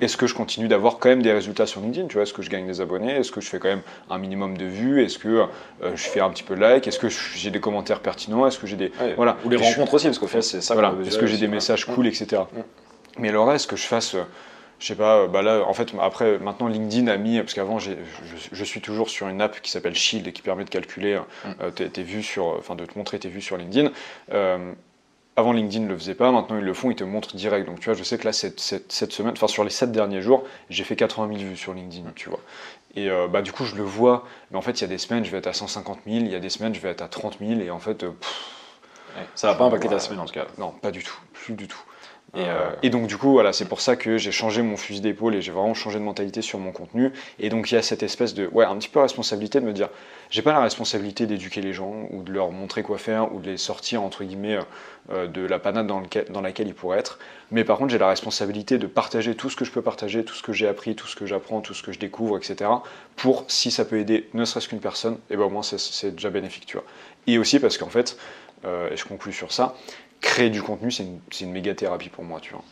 est-ce que je continue d'avoir quand même des résultats sur LinkedIn, tu vois, est-ce que je gagne des abonnés, est-ce que je fais quand même un minimum de vues, est-ce que euh, je fais un petit peu de like, est-ce que j'ai des commentaires pertinents, est-ce que j'ai des Ouais. voilà, Ou les Et rencontres aussi, parce qu'au final, c'est ça. voilà, est-ce que j'ai des messages Mm. cool, etc. Mm. Mais le reste, que je fasse, je sais pas, euh, bah là, en fait, après, maintenant, LinkedIn a mis, parce qu'avant, je, je suis toujours sur une app qui s'appelle Shield et qui permet de calculer Mm. euh, tes, tes vues sur, enfin, de te montrer tes vues sur LinkedIn. Euh, avant, LinkedIn ne le faisait pas, maintenant, ils le font, ils te montrent direct. Donc, tu vois, je sais que là, cette, cette, cette semaine, enfin, sur les 7 derniers jours, j'ai fait 80 000 vues sur LinkedIn, tu vois. Et euh, bah, du coup, je le vois, mais en fait, il y a des semaines, je vais être à 150 000, il y a des semaines, je vais être à 30 000, et en fait, euh, pff, Ouais. Ça va pas impacter ta semaine en tout cas. non, pas du tout, plus du tout. Euh, et donc du coup, voilà, c'est pour ça que j'ai changé mon fusil d'épaule et j'ai vraiment changé de mentalité sur mon contenu. Et donc il y a cette espèce de, ouais, un petit peu responsabilité de me dire, j'ai pas la responsabilité d'éduquer les gens ou de leur montrer quoi faire ou de les sortir entre guillemets euh, de la panade dans, laquelle ils pourraient être. Mais par contre, j'ai la responsabilité de partager tout ce que je peux partager, tout ce que j'ai appris, tout ce que j'apprends, tout ce que je découvre, etc. Pour si ça peut aider ne serait-ce qu'une personne, et ben au moins c'est- c'est déjà bénéfique, tu vois. Et aussi parce qu'en fait, euh, et je conclus sur ça, créer du contenu, c'est une, une méga thérapie pour moi, tu vois.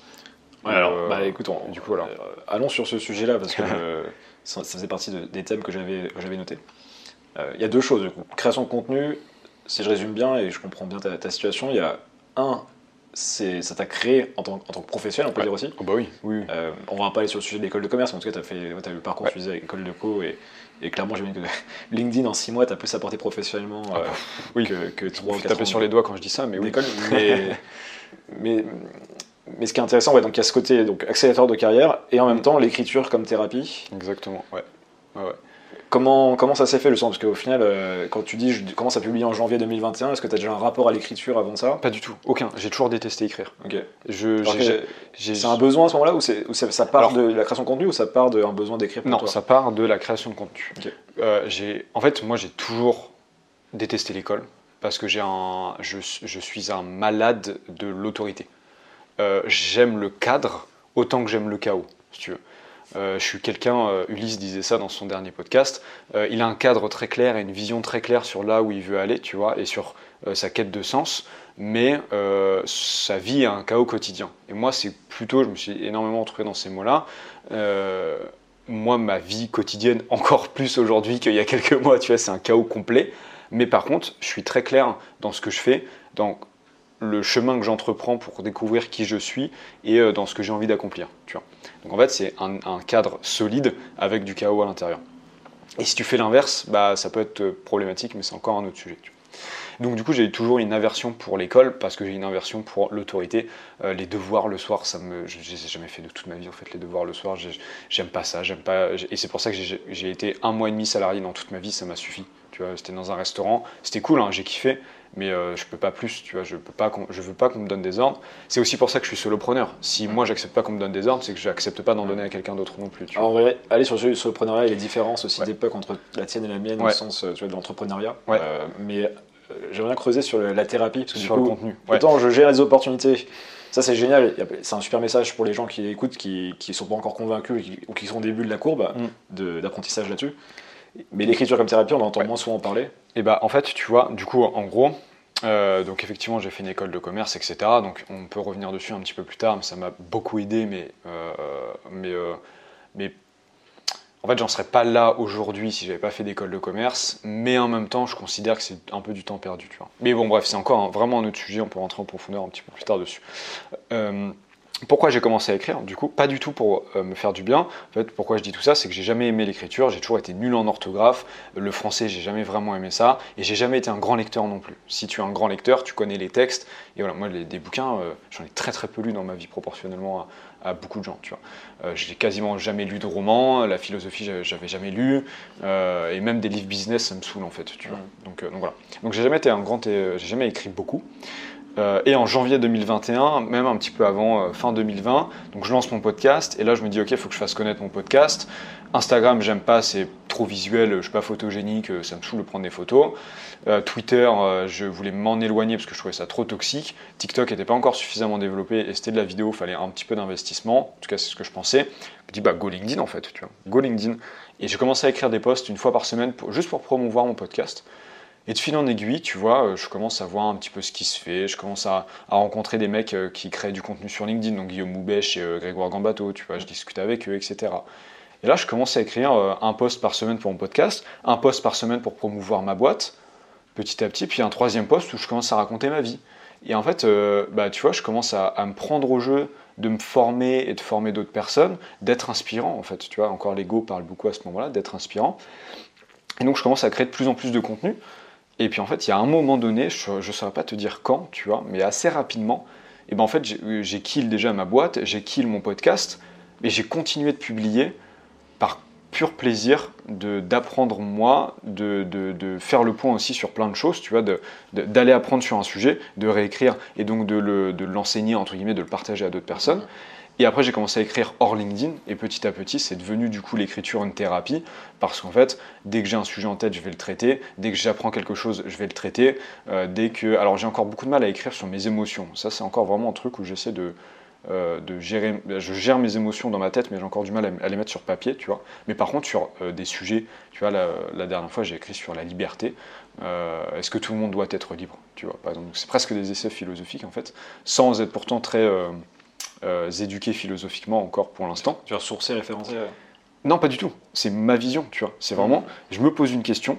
Ouais, alors, Euh, bah écoute, on- du coup, voilà. euh, allons sur ce sujet-là parce que euh, ça, ça faisait partie de- des thèmes que j'avais notés. Il y a deux choses du coup. Création de contenu, si je résume bien et je comprends bien ta, ta situation, il y a un, c'est ça t'a créé en tant, en tant que professionnel, on peut Ouais. dire aussi. Oh bah oui, oui. Euh, on va pas aller sur le sujet de l'école de commerce, mais en tout cas, tu as, fait, ouais, eu le parcours Ouais. faisais avec l'école de co et, et clairement, j'imagine que LinkedIn en 6 mois, tu as plus apporté professionnellement euh, Ah, oui. que, que Je 3 me fais taper sur les doigts quand je dis ça, mais oui. Mais, mais, mais ce qui est intéressant, ouais, donc il y a ce côté donc, accélérateur de carrière et en même Mm. temps l'écriture comme thérapie. Exactement, ouais. Ouais, ouais. Comment, comment ça s'est fait le sens Parce qu'au final, euh, quand tu dis je commence à publier en janvier 2021, est-ce que tu as déjà un rapport à l'écriture avant ça? Pas du tout, aucun. J'ai toujours détesté écrire. Ok. Je, C'est un besoin à ce moment-là ou, ça, ça part Alors- de la création de contenu ou ça part d'un besoin d'écrire Non, toi? ça part de la création de contenu. Ok. Euh, en fait, moi, j'ai toujours détesté l'école parce que un, je, je suis un malade de l'autorité. Euh, j'aime le cadre autant que j'aime le chaos, si tu veux. Euh, je suis quelqu'un, euh, Ulysse disait ça dans son dernier podcast, euh, il a un cadre très clair et une vision très claire sur là où il veut aller, tu vois, et sur sa quête de sens, mais sa vie est un chaos quotidien. Et moi, c'est plutôt, je me suis énormément retrouvé dans ces mots-là, moi, ma vie quotidienne, encore plus aujourd'hui qu'il y a quelques mois, tu vois, c'est un chaos complet. Mais par contre, je suis très clair dans ce que je fais, dans le chemin que j'entreprends pour découvrir qui je suis et euh, dans ce que j'ai envie d'accomplir. Tu. Donc en fait, c'est un, cadre solide avec du chaos à l'intérieur. Et si tu fais l'inverse, bah, ça peut être euh, problématique, mais c'est encore un autre sujet. Donc du coup, j'ai toujours une aversion pour l'école parce que j'ai une aversion pour l'autorité. Euh, les devoirs le soir, ça me, je, je les ai jamais fait de toute ma vie en fait. Les devoirs le soir, j'ai- j'aime pas ça, j'aime pas. Et c'est pour ça que j'ai été un mois et demi salarié dans toute ma vie, ça m'a suffi. Tu c'était dans un restaurant, c'était cool, hein, j'ai kiffé, mais euh, je peux pas plus. Tu vois, je peux pas, je veux pas qu'on me donne des ordres. C'est aussi pour ça que je suis solopreneur. Si moi j'accepte pas qu'on me donne des ordres, c'est que j'accepte pas d'en donner à quelqu'un d'autre non plus. Tu vois. On va aller sur le soloprenariat et les différences aussi Ouais. d'époque entre la tienne et la mienne au sens euh, tu vois, de l'entrepreneuriat. Ouais. Euh, mais euh, j'aimerais bien creuser sur le- la thérapie parce que sur du le coup, contenu. Ouais. autant je gère les opportunités. Ça c'est génial, c'est un super message pour les gens qui écoutent, qui ne sont pas encore convaincus ou qui sont au début de la courbe Mm. d'apprentissage là-dessus. Mais l'écriture comme thérapie, on en entend moins souvent parler. Et bah en fait, tu vois, du coup, en gros, euh, donc effectivement, j'ai fait une école de commerce, etc. Donc on peut revenir dessus un petit peu plus tard, mais ça m'a beaucoup aidé, mais, euh, mais, euh, mais en fait, j'en serais pas là aujourd'hui si j'avais pas fait d'école de commerce. Mais en même temps, je considère que c'est un peu du temps perdu, tu vois. Mais bon, bref, c'est encore vraiment un autre sujet. On peut rentrer en profondeur un petit peu plus tard dessus. Pourquoi j'ai commencé à écrire Du coup, pas du tout pour euh, me faire du bien. En fait, pourquoi je dis tout ça, c'est que j'ai jamais aimé l'écriture. J'ai toujours été nul en orthographe. Le français, j'ai jamais vraiment aimé ça. Et j'ai jamais été un grand lecteur non plus. Si tu es un grand lecteur, tu connais les textes. Et voilà, moi, les- des bouquins, euh, j'en ai très très peu lu dans ma vie proportionnellement à, à beaucoup de gens. Tu vois, euh, j'ai quasiment jamais lu de romans. La philosophie, j'avais- jamais lu. Et même des livres business, ça me saoule en fait. Tu vois. Donc, euh, donc voilà. Donc j'ai jamais été un grand, j'ai jamais écrit beaucoup. Euh, et en janvier 2021, même un petit peu avant euh, fin 2020, donc je lance mon podcast et là je me dis ok, il faut que je fasse connaître mon podcast. Instagram, j'aime pas, c'est trop visuel, je suis pas photogénique, ça me saoule de prendre des photos. Twitter, je voulais m'en éloigner parce que je trouvais ça trop toxique. TikTok n'était pas encore suffisamment développé et c'était de la vidéo, il fallait un petit peu d'investissement. En tout cas, c'est ce que je pensais. Je dis, bah, go LinkedIn en fait, tu vois. Go LinkedIn. Et j'ai commencé à écrire des posts une fois par semaine juste pour promouvoir mon podcast. Et de fil en aiguille, tu vois, euh, je commence à voir un petit peu ce qui se fait. Je commence à, rencontrer des mecs euh, qui créent du contenu sur LinkedIn, donc Guillaume Moubèche et euh, Grégoire Gambato, tu vois, je discute avec eux, etc. Et là, je commence à écrire un post par semaine pour mon podcast, un post par semaine pour promouvoir ma boîte, petit à petit, puis un troisième post où je commence à raconter ma vie. Et en fait, bah, tu vois, je commence à, à, me prendre au jeu de me former et de former d'autres personnes, d'être inspirant, en fait. Tu vois, encore l'ego parle beaucoup à ce moment-là, d'être inspirant. Et donc, je commence à créer de plus en plus de contenu. Et puis en fait, il y a un moment donné, je ne saurais pas te dire quand, tu vois, mais assez rapidement, et ben en fait, j'ai kill déjà ma boîte, j'ai kill mon podcast, et j'ai continué de publier par pur plaisir d'apprendre moi, de, de, faire le point aussi sur plein de choses, tu vois, d'aller apprendre sur un sujet, de réécrire et donc de l'enseigner, entre guillemets, de le partager à d'autres personnes. Et après, j'ai commencé à écrire hors LinkedIn, et petit à petit, c'est devenu du coup l'écriture une thérapie, parce qu'en fait, dès que j'ai un sujet en tête, je vais le traiter, dès que j'apprends quelque chose, je vais le traiter, euh, dès que... Alors j'ai encore beaucoup de mal à écrire sur mes émotions, ça c'est encore vraiment un truc où j'essaie de, euh, de gérer... Je gère mes émotions dans ma tête, mais j'ai encore du mal à, les mettre sur papier, tu vois. Mais par contre, sur euh, des sujets, tu vois, la, la dernière fois, j'ai écrit sur la liberté, est-ce que tout le monde doit être libre, tu vois, par exemple. C'est presque des essais philosophiques, en fait, sans être pourtant très euh, éduquer philosophiquement encore pour l'instant. Tu vas sourcer, référencer euh Non, pas du tout. C'est ma vision, tu vois. C'est vraiment, je me pose une question.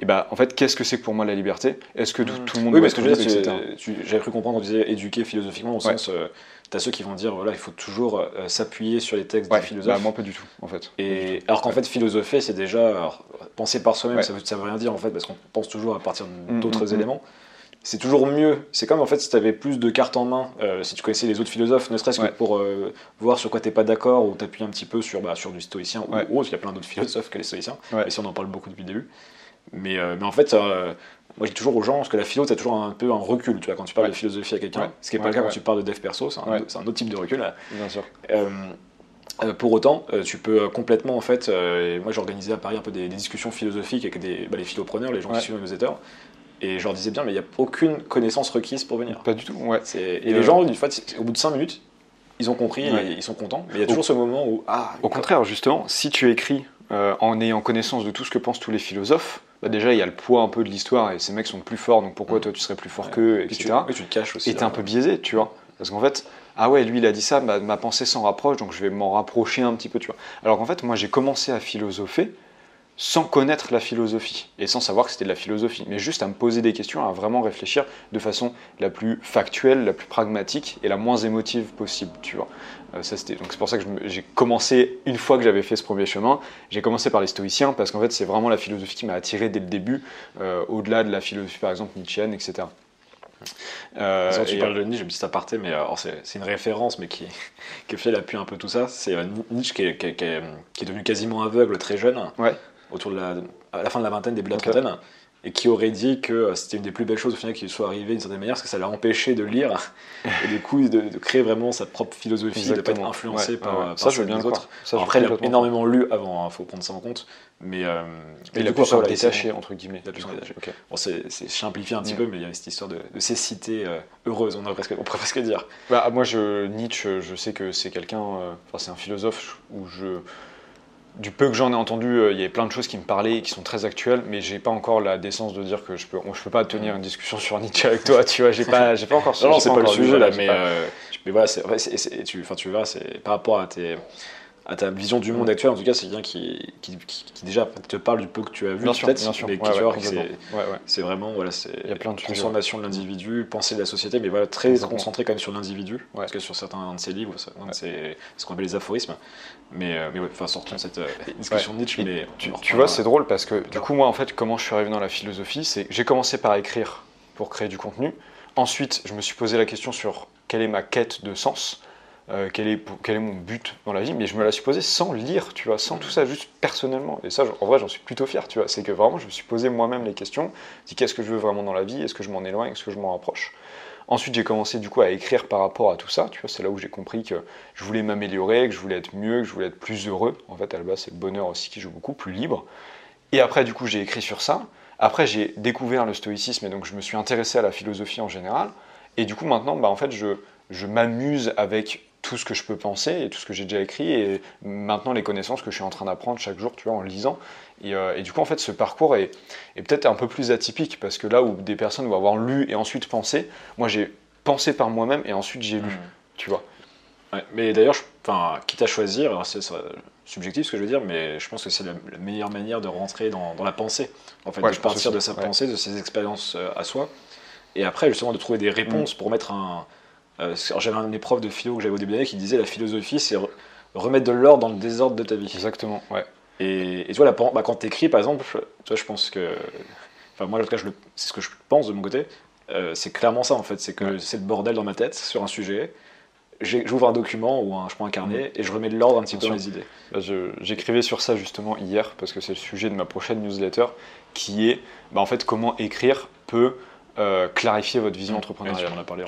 Et bah, en fait, qu'est-ce que c'est pour moi la liberté? Est-ce que mmh. tout, le monde oui, doit libre, etc. J'avais cru comprendre, on disait éduquer philosophiquement, au sens, euh, tu as ceux qui vont dire, voilà, il faut toujours s'appuyer sur les textes des philosophes. Bah, moi, pas du tout, en fait. Et, alors qu'en fait, philosopher, c'est déjà, penser par soi-même, ça, ça, veut rien dire, en fait, parce qu'on pense toujours à partir mmh, d'autres mmh, éléments c'est toujours mieux. C'est comme en fait si tu avais plus de cartes en main, euh, si tu connaissais les autres philosophes, ne serait-ce que pour euh, voir sur quoi tu n'es pas d'accord ou t'appuyer un petit peu sur, bah, sur du stoïcien ou autre, il y a plein d'autres philosophes que les stoïciens, et si on en parle beaucoup depuis le début. Mais, euh, mais en fait, moi je dis toujours aux gens, parce que la philo, tu toujours un peu un recul, tu vois, quand tu parles de philosophie à quelqu'un, ce qui n'est pas le cas quand tu parles de dev perso, c'est un, un, autre type de recul. Bien sûr. pour autant, tu peux complètement, en fait, moi j'ai organisé à Paris un peu des, discussions philosophiques avec des, bah, les philopreneurs, les gens qui suivent nos newsletters, et je leur disais bien, mais il n'y a aucune connaissance requise pour venir. Pas du tout, ouais. Et, les gens, une fois, au bout de 5 minutes, ils ont compris et ils sont contents. Mais il y a toujours ce moment où. Ah, au contraire, justement, si tu écris euh, en ayant connaissance de tout ce que pensent tous les philosophes, bah déjà il y a le poids un peu de l'histoire et ces mecs sont plus forts, donc pourquoi toi tu serais plus fort qu'eux, etc. Et tu, te caches aussi. Et t'es un peu biaisé, tu vois. Parce qu'en fait, ah ouais, lui il a dit ça, ma pensée s'en rapproche, donc je vais m'en rapprocher un petit peu, tu vois. Alors qu'en fait, moi j'ai commencé à philosopher sans connaître la philosophie et sans savoir que c'était de la philosophie, mais juste à me poser des questions, à vraiment réfléchir de façon la plus factuelle, la plus pragmatique et la moins émotive possible, tu vois. Euh, ça c'était donc c'est pour ça que j'ai commencé une fois que j'avais fait ce premier chemin, j'ai commencé par les stoïciens parce qu'en fait c'est vraiment la philosophie qui m'a attiré dès le début, euh, au-delà de la philosophie par exemple nietzschéenne, etc. Euh, tu parles de Nietzsche, un petit aparté, mais c'est une référence, mais qui, qui fait l'appui un peu tout ça. C'est Nietzsche qui est, qui, qui est, devenu quasiment aveugle très jeune. Ouais autour de la, à la fin de la vingtaine, début de la trentaine, et qui aurait dit que euh, c'était une des plus belles choses au final qui soit arrivée d'une certaine manière, parce que ça l'a empêché de lire, et du coup de, créer vraiment sa propre philosophie, de ne pas être influencé par, ça, je veux bien les autres. Après, il a énormément lu avant, il hein, faut prendre ça en compte, mais, euh, il a pu se détacher, entre guillemets. Bon, c'est simplifié un petit mm. peu, mais il y a cette histoire de, de cécité euh, heureuse, on, presque, on pourrait presque dire. Bah, moi, je, Nietzsche, je sais que c'est quelqu'un, enfin c'est un philosophe où je du peu que j'en ai entendu, euh, il y a plein de choses qui me parlaient et qui sont très actuelles, mais j'ai pas encore la décence de dire que je peux, je peux pas tenir une discussion sur Nietzsche avec toi, tu vois, j'ai pas, j'ai pas encore. Non, non c'est pas, le sujet là, mais, euh, mais voilà, c'est, tu, enfin, tu verras, c'est par rapport à tes, à ta vision du monde actuel, en tout cas, c'est bien qui, qui, qui, déjà te parle du peu que tu as vu, peut-être, mais qui c'est vraiment voilà, c'est transformation de l'individu, pensée de la société, mais voilà, très concentré quand même sur l'individu, parce que sur certains de ses livres, c'est ce qu'on appelle les aphorismes. Mais, euh, mais enfin, sortons de cette euh, discussion de Nietzsche. Mais tu, tu vois, c'est drôle parce que du coup, moi, en fait, comment je suis arrivé dans la philosophie, c'est j'ai commencé par écrire pour créer du contenu. Ensuite, je me suis posé la question sur quelle est ma quête de sens. Euh, quel, est, mon but dans la vie, mais je me la suis sans lire, tu vois, sans tout ça, juste personnellement. Et ça, en vrai, j'en suis plutôt fier, tu vois. C'est que vraiment, je me suis posé moi-même les questions, dit qu'est-ce que je veux vraiment dans la vie, est-ce que je m'en éloigne, est-ce que je m'en rapproche? Ensuite, j'ai commencé du coup à écrire par rapport à tout ça. Tu vois, c'est là où j'ai compris que je voulais m'améliorer, que je voulais être mieux, que je voulais être plus heureux. En fait, à la base, c'est le bonheur aussi qui joue beaucoup, plus libre. Et après, du coup, j'ai écrit sur ça. Après, j'ai découvert le stoïcisme et donc je me suis intéressé à la philosophie en général. Et du coup, maintenant, bah, en fait, je m'amuse avec tout ce que je peux penser et tout ce que j'ai déjà écrit et maintenant les connaissances que je suis en train d'apprendre chaque jour, tu vois, en lisant. Et, euh, et, du coup, en fait, ce parcours est, est peut-être un peu plus atypique parce que là où des personnes vont avoir lu et ensuite pensé, moi j'ai pensé par moi-même et ensuite j'ai lu, mmh. tu vois. Ouais, mais d'ailleurs, enfin, quitte à choisir, c'est subjectif ce que je veux dire, mais je pense que c'est la, meilleure manière de rentrer dans, dans la pensée, en fait, de partir de sa pensée, de ses expériences euh, à soi, et après justement de trouver des réponses mmh. pour mettre un, j'avais un épreuve de philo que j'avais au début d'année qui disait la philosophie, c'est remettre de l'ordre dans le désordre de ta vie. Exactement, ouais. Et, tu vois, bah, quand tu écris, par exemple, tu vois, je pense que. Enfin, moi, en tout cas, c'est ce que je pense de mon côté. Euh, c'est clairement ça, en fait. C'est que c'est le bordel dans ma tête sur un sujet. J'ouvre un document ou un, je prends un carnet et je remets de l'ordre un petit peu dans les idées. Bah, j'écrivais sur ça justement hier parce que c'est le sujet de ma prochaine newsletter qui est bah, en fait comment écrire peut euh, clarifier votre vision mmh, entrepreneuriale. On a parlé.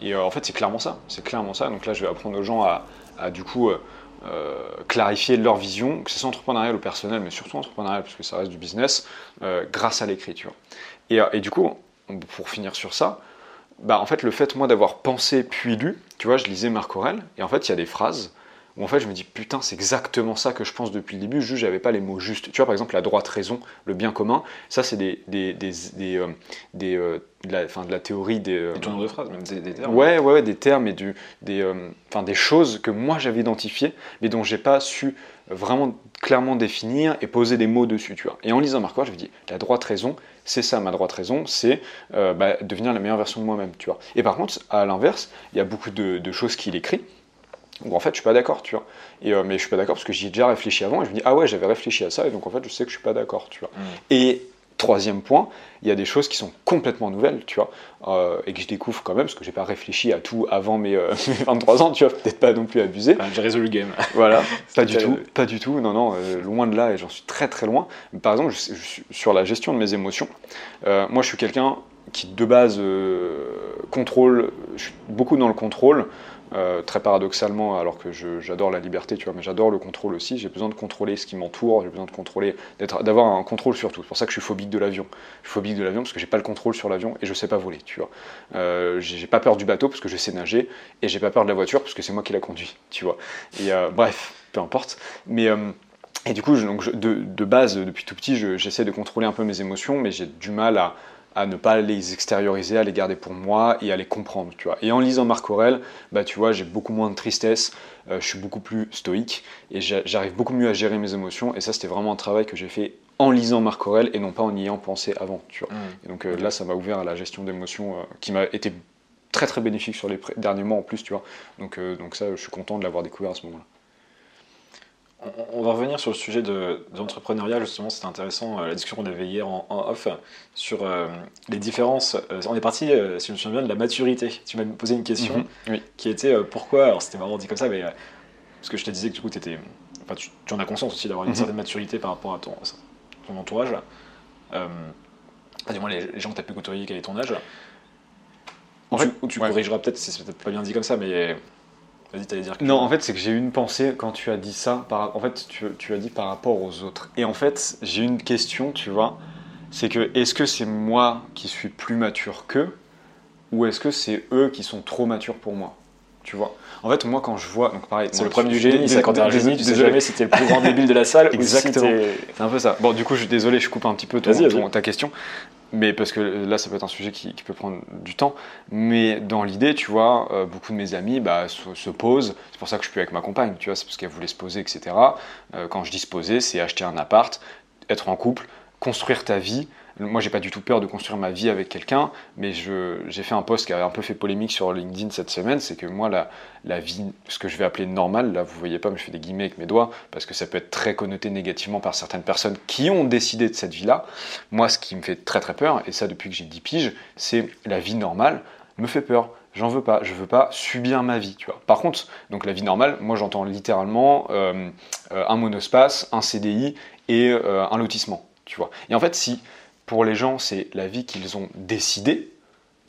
Et euh, en fait, c'est clairement ça. C'est clairement ça. Donc là, je vais apprendre aux gens à, du coup euh, clarifier leur vision, que ce soit entrepreneurial ou personnel, mais surtout entrepreneurial, parce que ça reste du business, grâce à l'écriture. Et, et, du coup, pour finir sur ça, bah, en fait, le fait, moi, d'avoir pensé puis lu, tu vois, je lisais Marc Aurel, et en fait, il y a des phrases où en fait je me dis putain c'est exactement ça que je pense depuis le début, juste j'avais pas les mots justes. Tu vois par exemple la droite raison, le bien commun, ça c'est des, des, des, des, euh, euh, de, la, fin, de la théorie des... Euh, des de phrases, même des, termes. Ouais, ouais, ouais, des termes et du, des, enfin, des choses que moi j'avais identifiées, mais dont j'ai pas su vraiment clairement définir et poser des mots dessus, tu vois. Et en lisant Marc je me dis, la droite raison, c'est ça ma droite raison, c'est bah, devenir la meilleure version de moi-même, tu vois. Et par contre, à l'inverse, il y a beaucoup de, de choses qu'il écrit, ou en fait je suis pas d'accord, tu vois. Et, euh, mais je suis pas d'accord parce que j'y ai déjà réfléchi avant et je me dis ah ouais j'avais réfléchi à ça et donc en fait je sais que je suis pas d'accord, tu vois. Mm. Et troisième point, il y a des choses qui sont complètement nouvelles, tu vois, euh, et que je découvre quand même parce que j'ai pas réfléchi à tout avant mes, 23 euh, ans, tu vois, peut-être pas non plus abusé. j'ai résolu le game. Voilà, pas du tout, pas du tout, non non, loin de là et j'en suis très très loin. Par exemple, je, sur la gestion de mes émotions, moi je suis quelqu'un qui de base contrôle, je suis beaucoup dans le contrôle. Euh, très paradoxalement, alors que j'adore la liberté, tu vois, mais j'adore le contrôle aussi. J'ai besoin de contrôler ce qui m'entoure, j'ai besoin de contrôler, d'avoir un contrôle sur tout. C'est pour ça que je suis phobique de l'avion. Je suis phobique de l'avion parce que j'ai pas le contrôle sur l'avion et je sais pas voler, tu vois. Euh, j'ai pas peur du bateau parce que je sais nager et j'ai pas peur de la voiture parce que c'est moi qui la conduis, tu vois. Et euh, bref, peu importe. Mais et du coup, donc, de, de, base, depuis tout petit, j'essaie de contrôler un peu mes émotions, mais j'ai du mal à à ne pas les extérioriser, à les garder pour moi et à les comprendre, tu vois. Et en lisant Marc Aurel, bah tu vois, j'ai beaucoup moins de tristesse, euh, je suis beaucoup plus stoïque et j'arrive beaucoup mieux à gérer mes émotions. Et ça, c'était vraiment un travail que j'ai fait en lisant Marc Aurel et non pas en y ayant pensé avant, tu vois. Mmh. Et donc euh, là, ça m'a ouvert à la gestion d'émotions euh, qui m'a été très très bénéfique sur les derniers mois en plus, tu vois. Donc, donc ça, je suis content de l'avoir découvert à ce moment-là. On va revenir sur le sujet de, l'entrepreneuriat, justement, c'était intéressant, euh, la discussion qu'on avait hier en, off, sur euh, les différences. Euh, on est parti, si je me souviens bien, de la maturité. Tu m'as posé une question mhm, qui était pourquoi, alors c'était vraiment dit comme ça, mais parce que je te disais que du coup, étais, enfin, tu, en as conscience aussi d'avoir une mhm. certaine maturité par rapport à ton, ton entourage. du moins, les, gens que tu as pu côtoyer, quel est ton âge? En fait, ou tu, corrigeras peut-être, c'est peut-être pas bien dit comme ça, mais dire Non, en fait, c'est que j'ai eu une pensée quand tu as dit ça. Par... En fait, tu, as dit par rapport aux autres. Et en fait, j'ai une question, tu vois. C'est que est-ce que c'est moi qui suis plus mature qu'eux ou est-ce que c'est eux qui sont trop matures pour moi? Tu vois En fait, moi, quand je vois. Donc, pareil. C'est le problème du génie, c'est quand t'es un génie, tu sais jamais si t'es le plus grand débile de la salle Exactement. c'est un peu ça. Bon, du coup, je suis désolé, je coupe un petit peu ta question mais parce que là, ça peut être un sujet qui, peut prendre du temps. Mais dans l'idée, tu vois, euh, beaucoup de mes amis bah, se, posent. C'est pour ça que je suis avec ma compagne, tu vois, c'est parce qu'elle voulait se poser, etc. Euh, quand je dis se poser, c'est acheter un appart, être en couple, construire ta vie, moi, j'ai pas du tout peur de construire ma vie avec quelqu'un, mais j'ai fait un post qui a un peu fait polémique sur LinkedIn cette semaine. C'est que moi, la, la, vie, ce que je vais appeler normale, là, vous voyez pas, mais je fais des guillemets avec mes doigts, parce que ça peut être très connoté négativement par certaines personnes qui ont décidé de cette vie-là. Moi, ce qui me fait très très peur, et ça depuis que j'ai 10 piges, c'est la vie normale me fait peur. J'en veux pas. Je veux pas subir ma vie, tu vois. Par contre, donc la vie normale, moi j'entends littéralement euh, euh, un monospace, un CDI et euh, un lotissement, tu vois. Et en fait, si pour les gens, c'est la vie qu'ils ont décidée,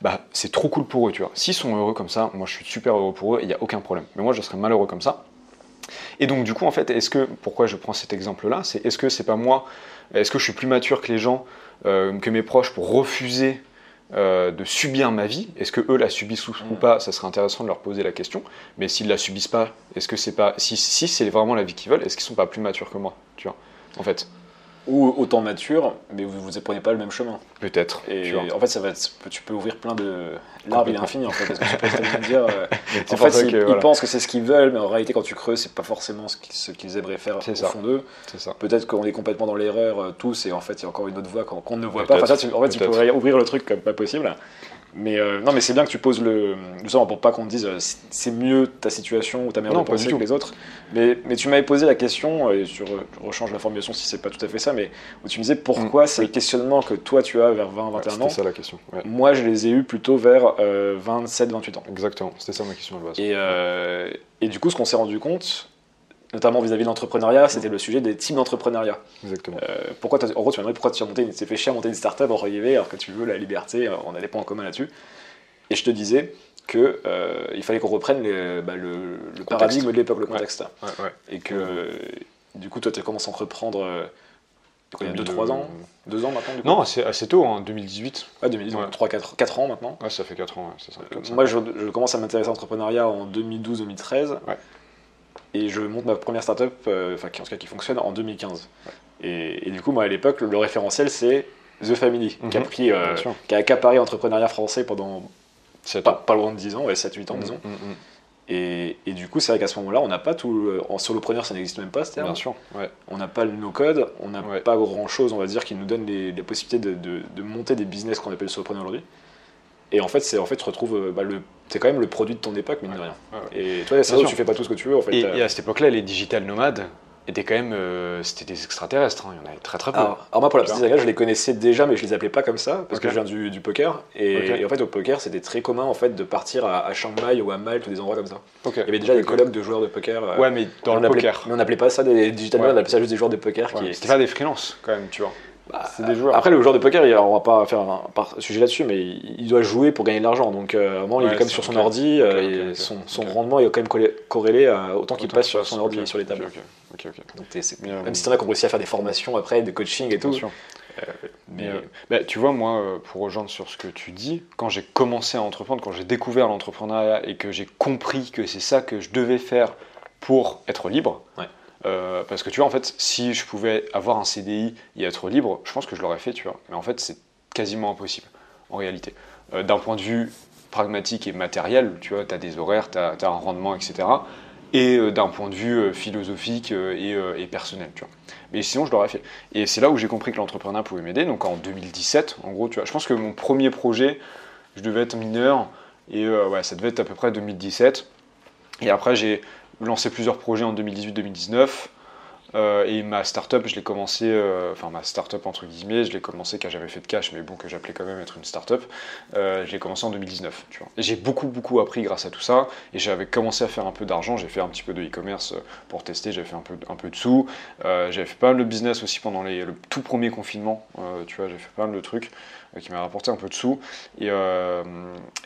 bah, c'est trop cool pour eux, tu vois. S'ils sont heureux comme ça, moi je suis super heureux pour eux, il n'y a aucun problème. Mais moi je serais malheureux comme ça. Et donc du coup, en fait, est-ce que, pourquoi je prends cet exemple-là, c'est est-ce que c'est pas moi, est-ce que je suis plus mature que les gens, euh, que mes proches pour refuser euh, de subir ma vie? Est-ce que eux la subissent ou, ou pas? Ça serait intéressant de leur poser la question. Mais s'ils la subissent pas, est-ce que c'est pas, si, si c'est vraiment la vie qu'ils veulent, est-ce qu'ils sont pas plus matures que moi Tu vois, en fait? Ou autant mature, mais vous ne prenez pas le même chemin. Peut-être. Et en fait, ça va être- tu peux ouvrir plein de. L'arbre, est infini en fait. Parce que tu peux bien dire. euh, en fait, ils, que, ils pensent que c'est ce qu'ils veulent, mais en réalité, quand tu creuses, c'est pas forcément ce qu'ils, aimeraient faire au ça. fond d'eux. Peut-être qu'on est complètement dans l'erreur euh, tous, et en fait, il y a encore une autre voie qu'on, ne voit pas. Peut-être, Enfin, ça, tu- en fait, tu pourrais ouvrir le truc comme pas possible. Mais euh, non, mais c'est bien que tu poses le. Justement, pour pas qu'on te dise euh, c'est- mieux ta situation ou ta manière Non, de penser que les autres. Mais, mais tu m'avais posé la question, et sur, je rechange la formulation si c'est pas tout à fait ça, mais où tu me disais pourquoi Mm, ces oui. questionnements que toi tu as vers 20, Ouais, 21 c'était ans, ça la question. Ouais. moi je les ai eus plutôt vers euh, 27, 28 ans. Exactement. C'était ça ma question à base. Et, euh, et du coup, ce qu'on s'est rendu compte, notamment vis-à-vis de l'entrepreneuriat, c'était le sujet des types d'entrepreneuriat. Exactement. Euh, pourquoi en gros, tu m'as demandé pourquoi tu as monté, t'es fait chier à monter une startup en guillemets, alors que tu veux la liberté, on a des points en commun là-dessus. Et je te disais que euh, il fallait qu'on reprenne les- bah, le, le paradigme de l'époque, le contexte. Ouais, ouais. Et que euh, du coup, toi, tu as commencé à entreprendre euh, il y a 2000, 2-3 ans euh, 2 ans? Maintenant du coup? Non, assez, assez tôt, en 2018. Ouais, 2010, Ouais. 3, 4, 4 ans maintenant. Ouais, ça fait 4 ans, ouais, ça. Moi, je, je commence à m'intéresser à l'entrepreneuriat en 2012-2013. Ouais. Et je monte ma première startup, euh, enfin, qui, en tout cas, qui fonctionne en 2015. Et, et du coup, moi, à l'époque, le, le référentiel, c'est The Family, qui a Mhm. pris, euh, qui a accaparé l'entrepreneuriat français pendant pas, pas loin de 10 ans, ouais, 7-8 ans, disons. Mm, mm, mm. Et, et du coup, c'est vrai qu'à ce moment-là, on n'a pas tout. le- En solopreneur, ça n'existe même pas, ce terme. Bien sûr, ouais. On n'a pas le no-code, on n'a Ouais. pas grand-chose, on va dire, qui nous donne les, les possibilités de, de- de monter des business qu'on appelle solopreneur aujourd'hui. Et en fait, c'est en fait, tu retrouves, euh, bah, le, c'est quand même le produit de ton époque, mine de rien. Ouais, ouais. Et toi, c'est tu fais pas tout ce que tu veux, en fait. Et, Euh, et à cette époque-là, les digital nomades étaient quand même. euh, c'était des extraterrestres, hein, il y en avait très très peu. alors, alors moi, pour la petite je les connaissais déjà, mais je les appelais pas comme ça, parce que je viens du, du poker. Et, en fait, au poker, c'était très commun en fait, de partir à, à Chiang Mai ou à Malte ou des endroits comme ça. Ok. Il y avait déjà des colloques de joueurs de poker. Ouais, mais dans le appelait- poker. Mais on n'appelait pas ça des digital nomades, on appelait ça juste des joueurs de poker. Qui, C'était pas des freelances, quand même, tu vois. Bah, C'est des joueurs. Après, le joueur de poker, il- on va pas faire un sujet là-dessus, mais il il doit jouer pour gagner de l'argent. Donc, euh, à un moment, il est comme c'est- sur son ordi, euh, et son, rendement est quand même corrélé à autant qu'il passe sur son ordi, sur les tables. Donc, euh, même si t'en as qui ont réussi à faire des formations après, des coachings et tout. Bien sûr. euh, Mais mais euh, bah, tu vois, moi, euh, pour rejoindre sur ce que tu dis, quand j'ai commencé à entreprendre, quand j'ai découvert l'entrepreneuriat et que j'ai compris que c'est ça que je devais faire pour être libre, Ouais. Euh, parce que tu vois, en fait, si je pouvais avoir un CDI et être libre, je pense que je l'aurais fait, tu vois. Mais en fait, c'est quasiment impossible, en réalité. Euh, D'un point de vue pragmatique et matériel, tu vois, tu as des horaires, tu as, un rendement, etc. Et euh, d'un point de vue philosophique et, personnel, tu vois. Mais sinon, je l'aurais fait. Et c'est là où j'ai compris que l'entrepreneuriat pouvait m'aider. Donc en 2017, en gros, tu vois, je pense que mon premier projet, je devais être mineur, et ouais, ça devait être à peu près 2017. Et après, j'ai lancé plusieurs projets en 2018-2019. euh, et ma startup, je l'ai commencé, euh, enfin ma startup entre guillemets, je l'ai commencé qui n'a jamais fait de cash, mais bon, que j'appelais quand même être une startup. Euh, je l'ai commencé en 2019, tu vois. Et j'ai beaucoup, beaucoup appris grâce à tout ça. Et j'avais commencé à faire un peu d'argent. J'ai fait un petit peu de e-commerce euh, pour tester. J'avais fait un peu, un peu de sous. Euh, j'avais fait pas mal de business aussi pendant le tout premier confinement. euh, tu vois, j'ai fait pas mal de trucs qui m'a rapporté un peu de sous. Et,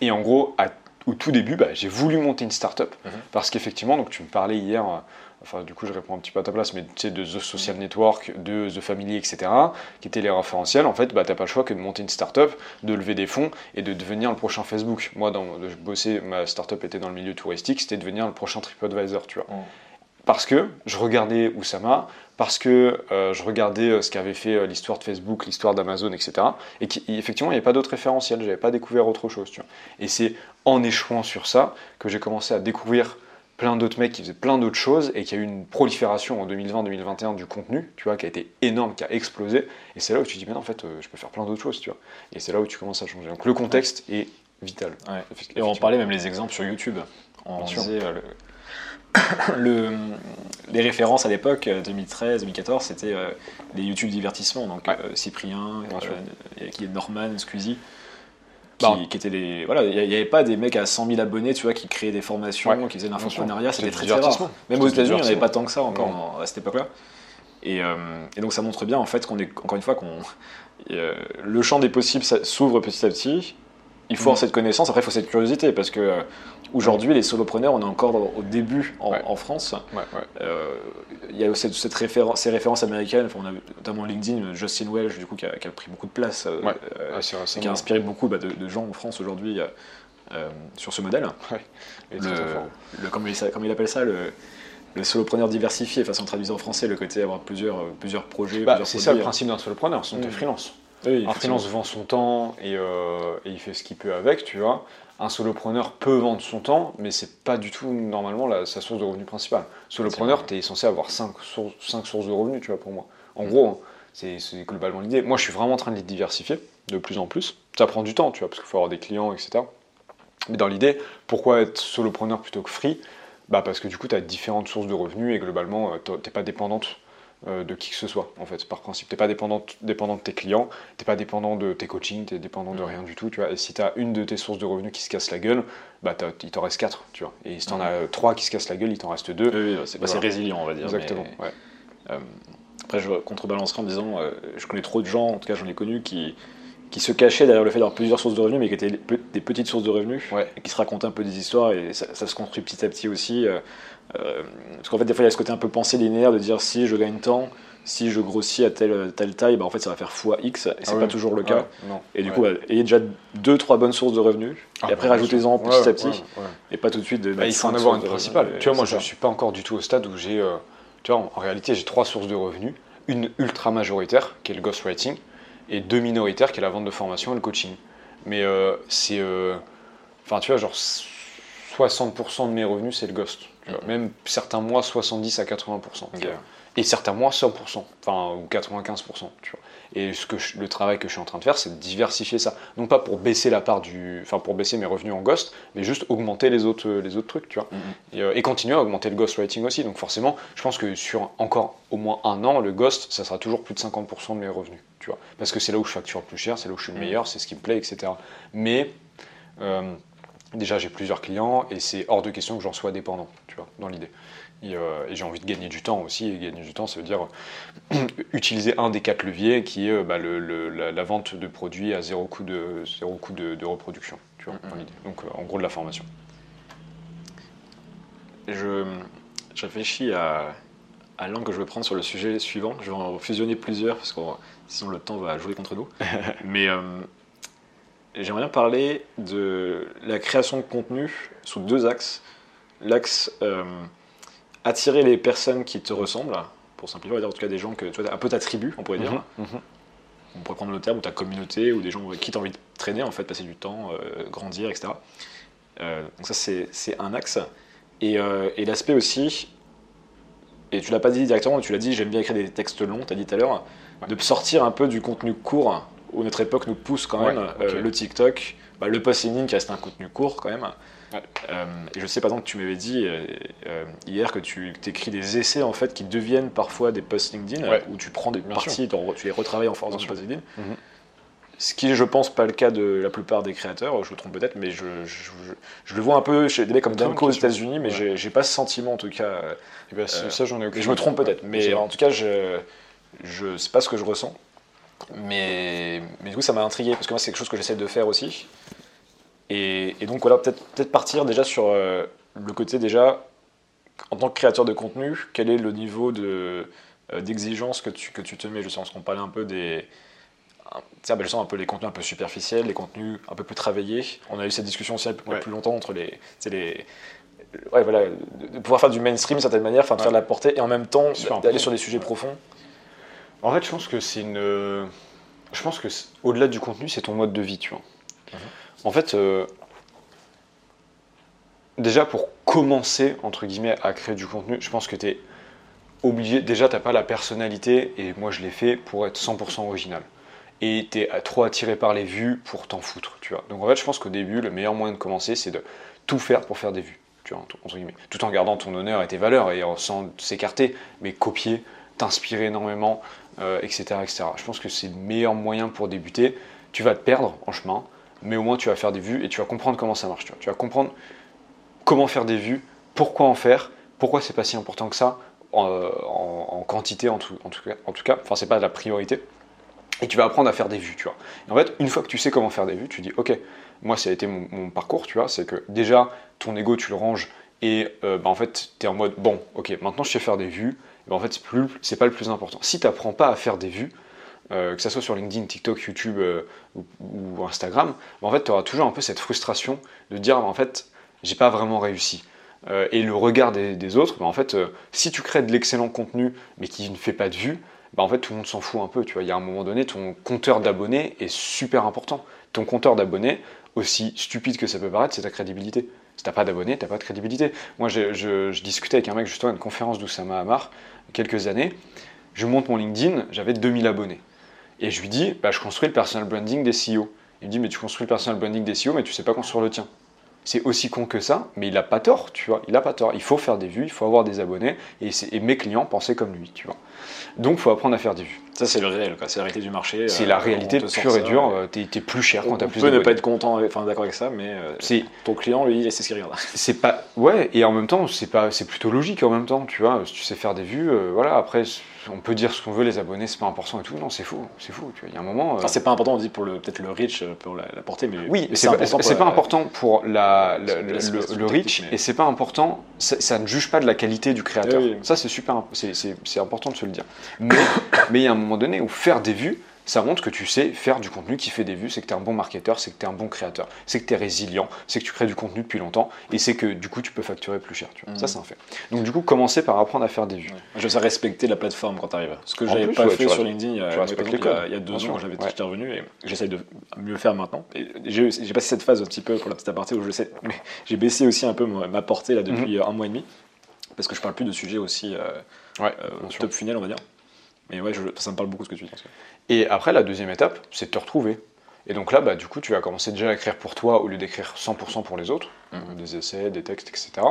et en gros, à- au tout début, bah, j'ai voulu monter une startup Mhm. parce qu'effectivement, donc tu me parlais hier. euh, Enfin, du coup, je réponds un petit peu à ta place, mais tu sais, de The Social Network, de The Family, etc., qui étaient les référentiels, en fait, bah, t'as pas le choix que de monter une startup, de lever des fonds et de devenir le prochain Facebook. Moi, dans, je bossais, ma startup était dans le milieu touristique, c'était devenir le prochain TripAdvisor, tu vois. Mm. Parce que je regardais Oussama, parce que euh, je regardais euh, ce qu'avait fait euh, l'histoire de Facebook, l'histoire d'Amazon, etc. Et qui, effectivement, il n'y avait pas d'autres référentiels, j'avais pas découvert autre chose, tu vois. Et c'est en échouant sur ça que j'ai commencé à découvrir plein d'autres mecs qui faisaient plein d'autres choses et qu'il y a eu une prolifération en 2020-2021 du contenu, tu vois, qui a été énorme, qui a explosé. Et c'est là où tu te dis, mais non, en fait, je peux faire plein d'autres choses, tu vois. Et c'est là où tu commences à changer. Donc le contexte est vital. Ouais. Et on parlait même les exemples sur YouTube. On disait, le- le- les références à l'époque, euh, 2013-2014, c'était euh, les YouTube divertissements. Donc Ouais. euh, Cyprien, euh, qui est Norman, Squeezie. Qui, Bah, qui étaient les voilà il n'y avait pas des mecs à 100 000 abonnés tu vois qui créaient des formations Ouais, qui faisaient de l'infoprenariat c'était très très rare. même aux États-Unis il n'y avait pas tant que ça encore en- à cette époque-là. Et, euh, et donc ça montre bien en fait qu'on est encore une fois qu'on euh, le champ des possibles s'ouvre petit à petit il faut avoir Mm. cette connaissance, après il faut cette curiosité, parce que euh, aujourd'hui, les solopreneurs, on est encore au début en, Ouais. en France. Ouais. Euh, Il y a cette, cette référen- ces références américaines, enfin, on a notamment LinkedIn, Justin Welch, du coup, qui a, qui a pris beaucoup de place, euh, et qui a inspiré beaucoup bah, de, de gens en France aujourd'hui sur ce modèle. Le, comme, il, sa- comme il appelle ça, le, le solopreneur diversifié, enfin, si on traduisait en français, le côté avoir plusieurs, plusieurs projets. Bah, c'est ça le principe d'un solopreneur, sinon t'es Mm. freelance. Oui, Un freelance vend son temps et, euh, et il fait ce qu'il peut avec, tu vois. Un solopreneur peut vendre son temps, mais c'est pas du tout normalement la- sa source de revenus principale. Solopreneur, tu es censé avoir 5 sources, cinq sources de revenus, tu vois, pour moi. En gros, hein, c'est globalement l'idée. Moi, je suis vraiment en train de les diversifier de plus en plus. Ça prend du temps, tu vois, parce qu'il faut avoir des clients, etc. Mais dans l'idée, pourquoi être solopreneur plutôt que free? Bah Parce que du coup, tu as différentes sources de revenus et globalement, tu n'es pas dépendante euh, de qui que ce soit, en fait, par principe. Tu n'es pas dépendante, dépendant de tes clients, tu n'es pas dépendant de tes coachings, tu es dépendant de rien du tout, tu vois. Et si tu as une de tes sources de revenus qui se casse la gueule, bah il t'en reste quatre, tu vois. Et si tu en as trois qui se cassent la gueule, il t'en reste deux. Oui, oui, c'est bah, Voilà. résilient, on va dire. Exactement, mais- ouais. Euh, après, je contrebalancerai en disant, euh, je connais trop de gens, en tout cas j'en ai connu, qui, qui se cachaient derrière le fait d'avoir plusieurs sources de revenus, mais qui étaient des petites sources de revenus, Ouais. et qui se racontaient un peu des histoires, et ça, ça se construit petit à petit aussi. euh, euh, parce qu'en fait, des fois, il y a ce côté un peu pensée linéaire de dire si je gagne tant, si je grossis à telle, telle taille, bah, en fait, ça va faire fois X, et c'est Ah pas toujours le cas. Ouais, non. Et du Ouais. coup, bah, ayez déjà deux, trois bonnes sources de revenus, Ah, et après bah, rajoutez-en petit à petit, et pas tout de suite de Bah, il faut en avoir une principale. revenus. Tu vois, moi, je ça. suis pas encore du tout au stade où j'ai. euh, tu vois, en, en réalité, j'ai trois sources de revenus. Une ultra majoritaire, qui est le ghostwriting, et deux minoritaires, qui est la vente de formation et le coaching. Mais euh, c'est. Enfin, tu vois, genre 60% de mes revenus, c'est le ghost. tu vois. Même certains mois, 70 à 80%. tu Ok. vois. Et certains mois, 100%. Enfin, ou 95%. Tu vois. Et ce que je- le travail que je suis en train de faire, c'est de diversifier ça. Non pas pour baisser la part du. Enfin, pour baisser mes revenus en ghost, mais juste augmenter les autres, les autres trucs, tu vois. Mhm. Et, euh, et continuer à augmenter le ghostwriting aussi. Donc forcément, je pense que sur encore au moins un an, le ghost, ça sera toujours plus de 50% de mes revenus. Tu vois. Parce que c'est là où je facture le plus cher, c'est là où je suis le Mhm. meilleur, c'est ce qui me plaît, etc. Mais euh, déjà, j'ai plusieurs clients et c'est hors de question que j'en sois dépendant, tu vois, dans l'idée. Et, euh, et j'ai envie de gagner du temps aussi. Et gagner du temps, ça veut dire utiliser un des quatre leviers qui est euh, bah, le- le- la, la vente de produits à zéro coût de, zéro coût de, de reproduction, tu vois, Mhm. dans l'idée. Donc euh, en gros de la formation. je, je réfléchis à, à l'angle que je veux prendre sur le sujet suivant. Je vais en fusionner plusieurs parce que sinon le temps va jouer contre nous. Mais euh, j'aimerais bien parler de la création de contenu sous deux axes. L'axe euh, attirer les personnes qui te ressemblent, pour simplifier, on va dire en tout cas des gens que tu vois, un peu ta tribu, on pourrait dire. Mhm, mhm. On pourrait prendre le terme, ou ta communauté, ou des gens avec qui tu as envie de traîner, en fait, passer du temps, euh, grandir, etc. Euh, donc ça, c'est un axe. Et, et l'aspect aussi, et tu l'as pas dit directement, mais tu l'as dit, j'aime bien écrire des textes longs, tu as dit tout à l'heure, Ouais. de sortir un peu du contenu court, où notre époque nous pousse quand Ouais, même, euh, le TikTok, bah, le post LinkedIn qui reste un contenu court quand même. Ouais. Euh, et je sais par exemple que tu m'avais dit euh, hier que tu écris des essais en fait qui deviennent parfois des posts LinkedIn Ouais. où tu prends des Bien parties, tu les retravailles en force Bien dans le sûr. post LinkedIn. Mhm. Ce qui est, je pense, pas le cas de la plupart des créateurs, je me trompe peut-être, mais je, je, je- je le vois un peu chez des mecs comme Danko aux. États-Unis, mais Ouais. j'ai- pas ce sentiment en tout cas. Et ben, Euh, ça, j'en ai aucune et je me trompe peut-être, mais en tout cas, je, je pas ce que je ressens. Mais, mais du coup, ça m'a intrigué parce que moi, c'est quelque chose que j'essaie de faire aussi. Et, et donc, voilà, peut-être peut partir déjà sur euh, le côté déjà, en tant que créateur de contenu, quel est le niveau de, euh, d'exigence que tu, que tu te mets? Je sens qu'on parlait un peu des. tiens, ben, je sens un peu les contenus un peu superficiels, les contenus un peu plus travaillés. On a eu cette discussion aussi un peu Ouais. plus longtemps entre les. les ouais, voilà, de, pouvoir faire du mainstream d'une certaine manière, enfin de Ouais. faire de la portée et en même temps d'aller sur des sujets profonds. En fait, je pense que c'est une. Je pense que au-delà du contenu, c'est ton mode de vie, tu vois. Mhm. En fait, euh, déjà pour commencer entre guillemets à créer du contenu, je pense que tu es obligé. Déjà, t'as pas la personnalité, et moi je l'ai fait pour être 100% original. Et tu es trop attiré par les vues pour t'en foutre, tu vois. Donc en fait, je pense qu'au début, le meilleur moyen de commencer, c'est de tout faire pour faire des vues, tu vois, entre guillemets. Tout en gardant ton honneur et tes valeurs et sans s'écarter, mais copier, t'inspirer énormément, euh, etc.. Je pense que c'est le meilleur moyen pour débuter. Tu vas te perdre en chemin, mais au moins tu vas faire des vues et tu vas comprendre comment ça marche. Tu, vois. Tu vas comprendre comment faire des vues, pourquoi en faire, pourquoi c'est pas si important que ça, en, en quantité en tout, en tout cas. En tout cas, enfin c'est pas la priorité. Et tu vas apprendre à faire des vues, tu vois. Et en fait, une fois que tu sais comment faire des vues, tu dis, ok, moi ça a été mon, parcours, tu vois, c'est que déjà ton ego tu le ranges et euh, bah, en fait tu es en mode, bon, ok, maintenant je sais faire des vues, bah, en fait c'est, pas le plus important. Si tu n'apprends pas à faire des vues, euh, que ce soit sur LinkedIn, TikTok, YouTube euh, ou, Instagram, bah, en tu auras toujours un peu cette frustration de dire, en fait, j'ai pas vraiment réussi. et le regard des, autres, en fait, si tu crées de l'excellent contenu mais qui ne fait pas de vues, bah en fait tout le monde s'en fout un peu. Tu il y a un moment donné, ton compteur d'abonnés est super important. Ton compteur d'abonnés, aussi stupide que ça peut paraître, c'est ta crédibilité. Si t'as pas d'abonnés, t'as pas de crédibilité. Moi, je, discutais avec un mec justement à une conférence d'Oussama Hamar, quelques années. Je monte mon LinkedIn, j'avais 2000 abonnés. Et je lui dis, bah, je construis le personal branding des CEO. Il me dit, mais tu construis le personal branding des CEO, mais tu sais pas construire le tien c'est aussi con que ça, mais il a pas tort, tu vois. Il a pas tort. Il faut faire des vues, il faut avoir des abonnés, et, mes clients pensaient comme lui, tu vois. Donc, il faut apprendre à faire des vues. Ça, c'est le réel, c'est la réalité du marché. C'est la euh, réalité pure et dure. Euh, tu es, plus cher quand tu as plus. Tu peux ne pas être content, enfin d'accord avec ça, mais euh, ton client, lui, c'est ce qu'il regarde. C'est pas, ouais, et en même temps, c'est pas, c'est plutôt logique en même temps, tu vois. Si tu sais faire des vues, voilà. Après, on peut dire ce qu'on veut, les abonnés, c'est pas important et tout. Non, c'est fou, c'est fou. Il y a un moment. Enfin, c'est pas important, on dit pour le peut-être le reach, pour la, portée, mais oui, c'est pas, pas, important pour la, le, reach, et c'est pas important. Ça, ne juge pas de la qualité du créateur. Ça, c'est super, c'est important de se le dire. Mais mais il y a un moment donné où faire des vues, ça montre que tu sais faire du contenu qui fait des vues, c'est que tu es un bon marketeur, c'est que tu es un bon créateur, c'est que tu es résilient, c'est que tu crées du contenu depuis longtemps et c'est que du coup tu peux facturer plus cher. Tu vois. Ça, mhm. c'est un fait. Donc, du coup, commencer par apprendre à faire des vues. Je sais respecter la plateforme quand tu arrives. Ce que j'avais pas fait sur LinkedIn il y, a, il y a deux ans quand j'avais ouais. revenu et j'essaye de mieux faire maintenant. J'ai passé cette phase un petit peu pour la petite aparté où je sais, mais j'ai baissé aussi un peu ma portée là depuis mhm. un mois et demi parce que je parle plus de sujets aussi euh, euh, top funnel, on va dire. Mais ouais, ça me parle beaucoup ce que tu dis. Et après, la deuxième étape, c'est de te retrouver. Et donc là, bah, du coup, tu vas commencer déjà à écrire pour toi au lieu d'écrire 100% pour les autres, mhm. des essais, des textes, etc.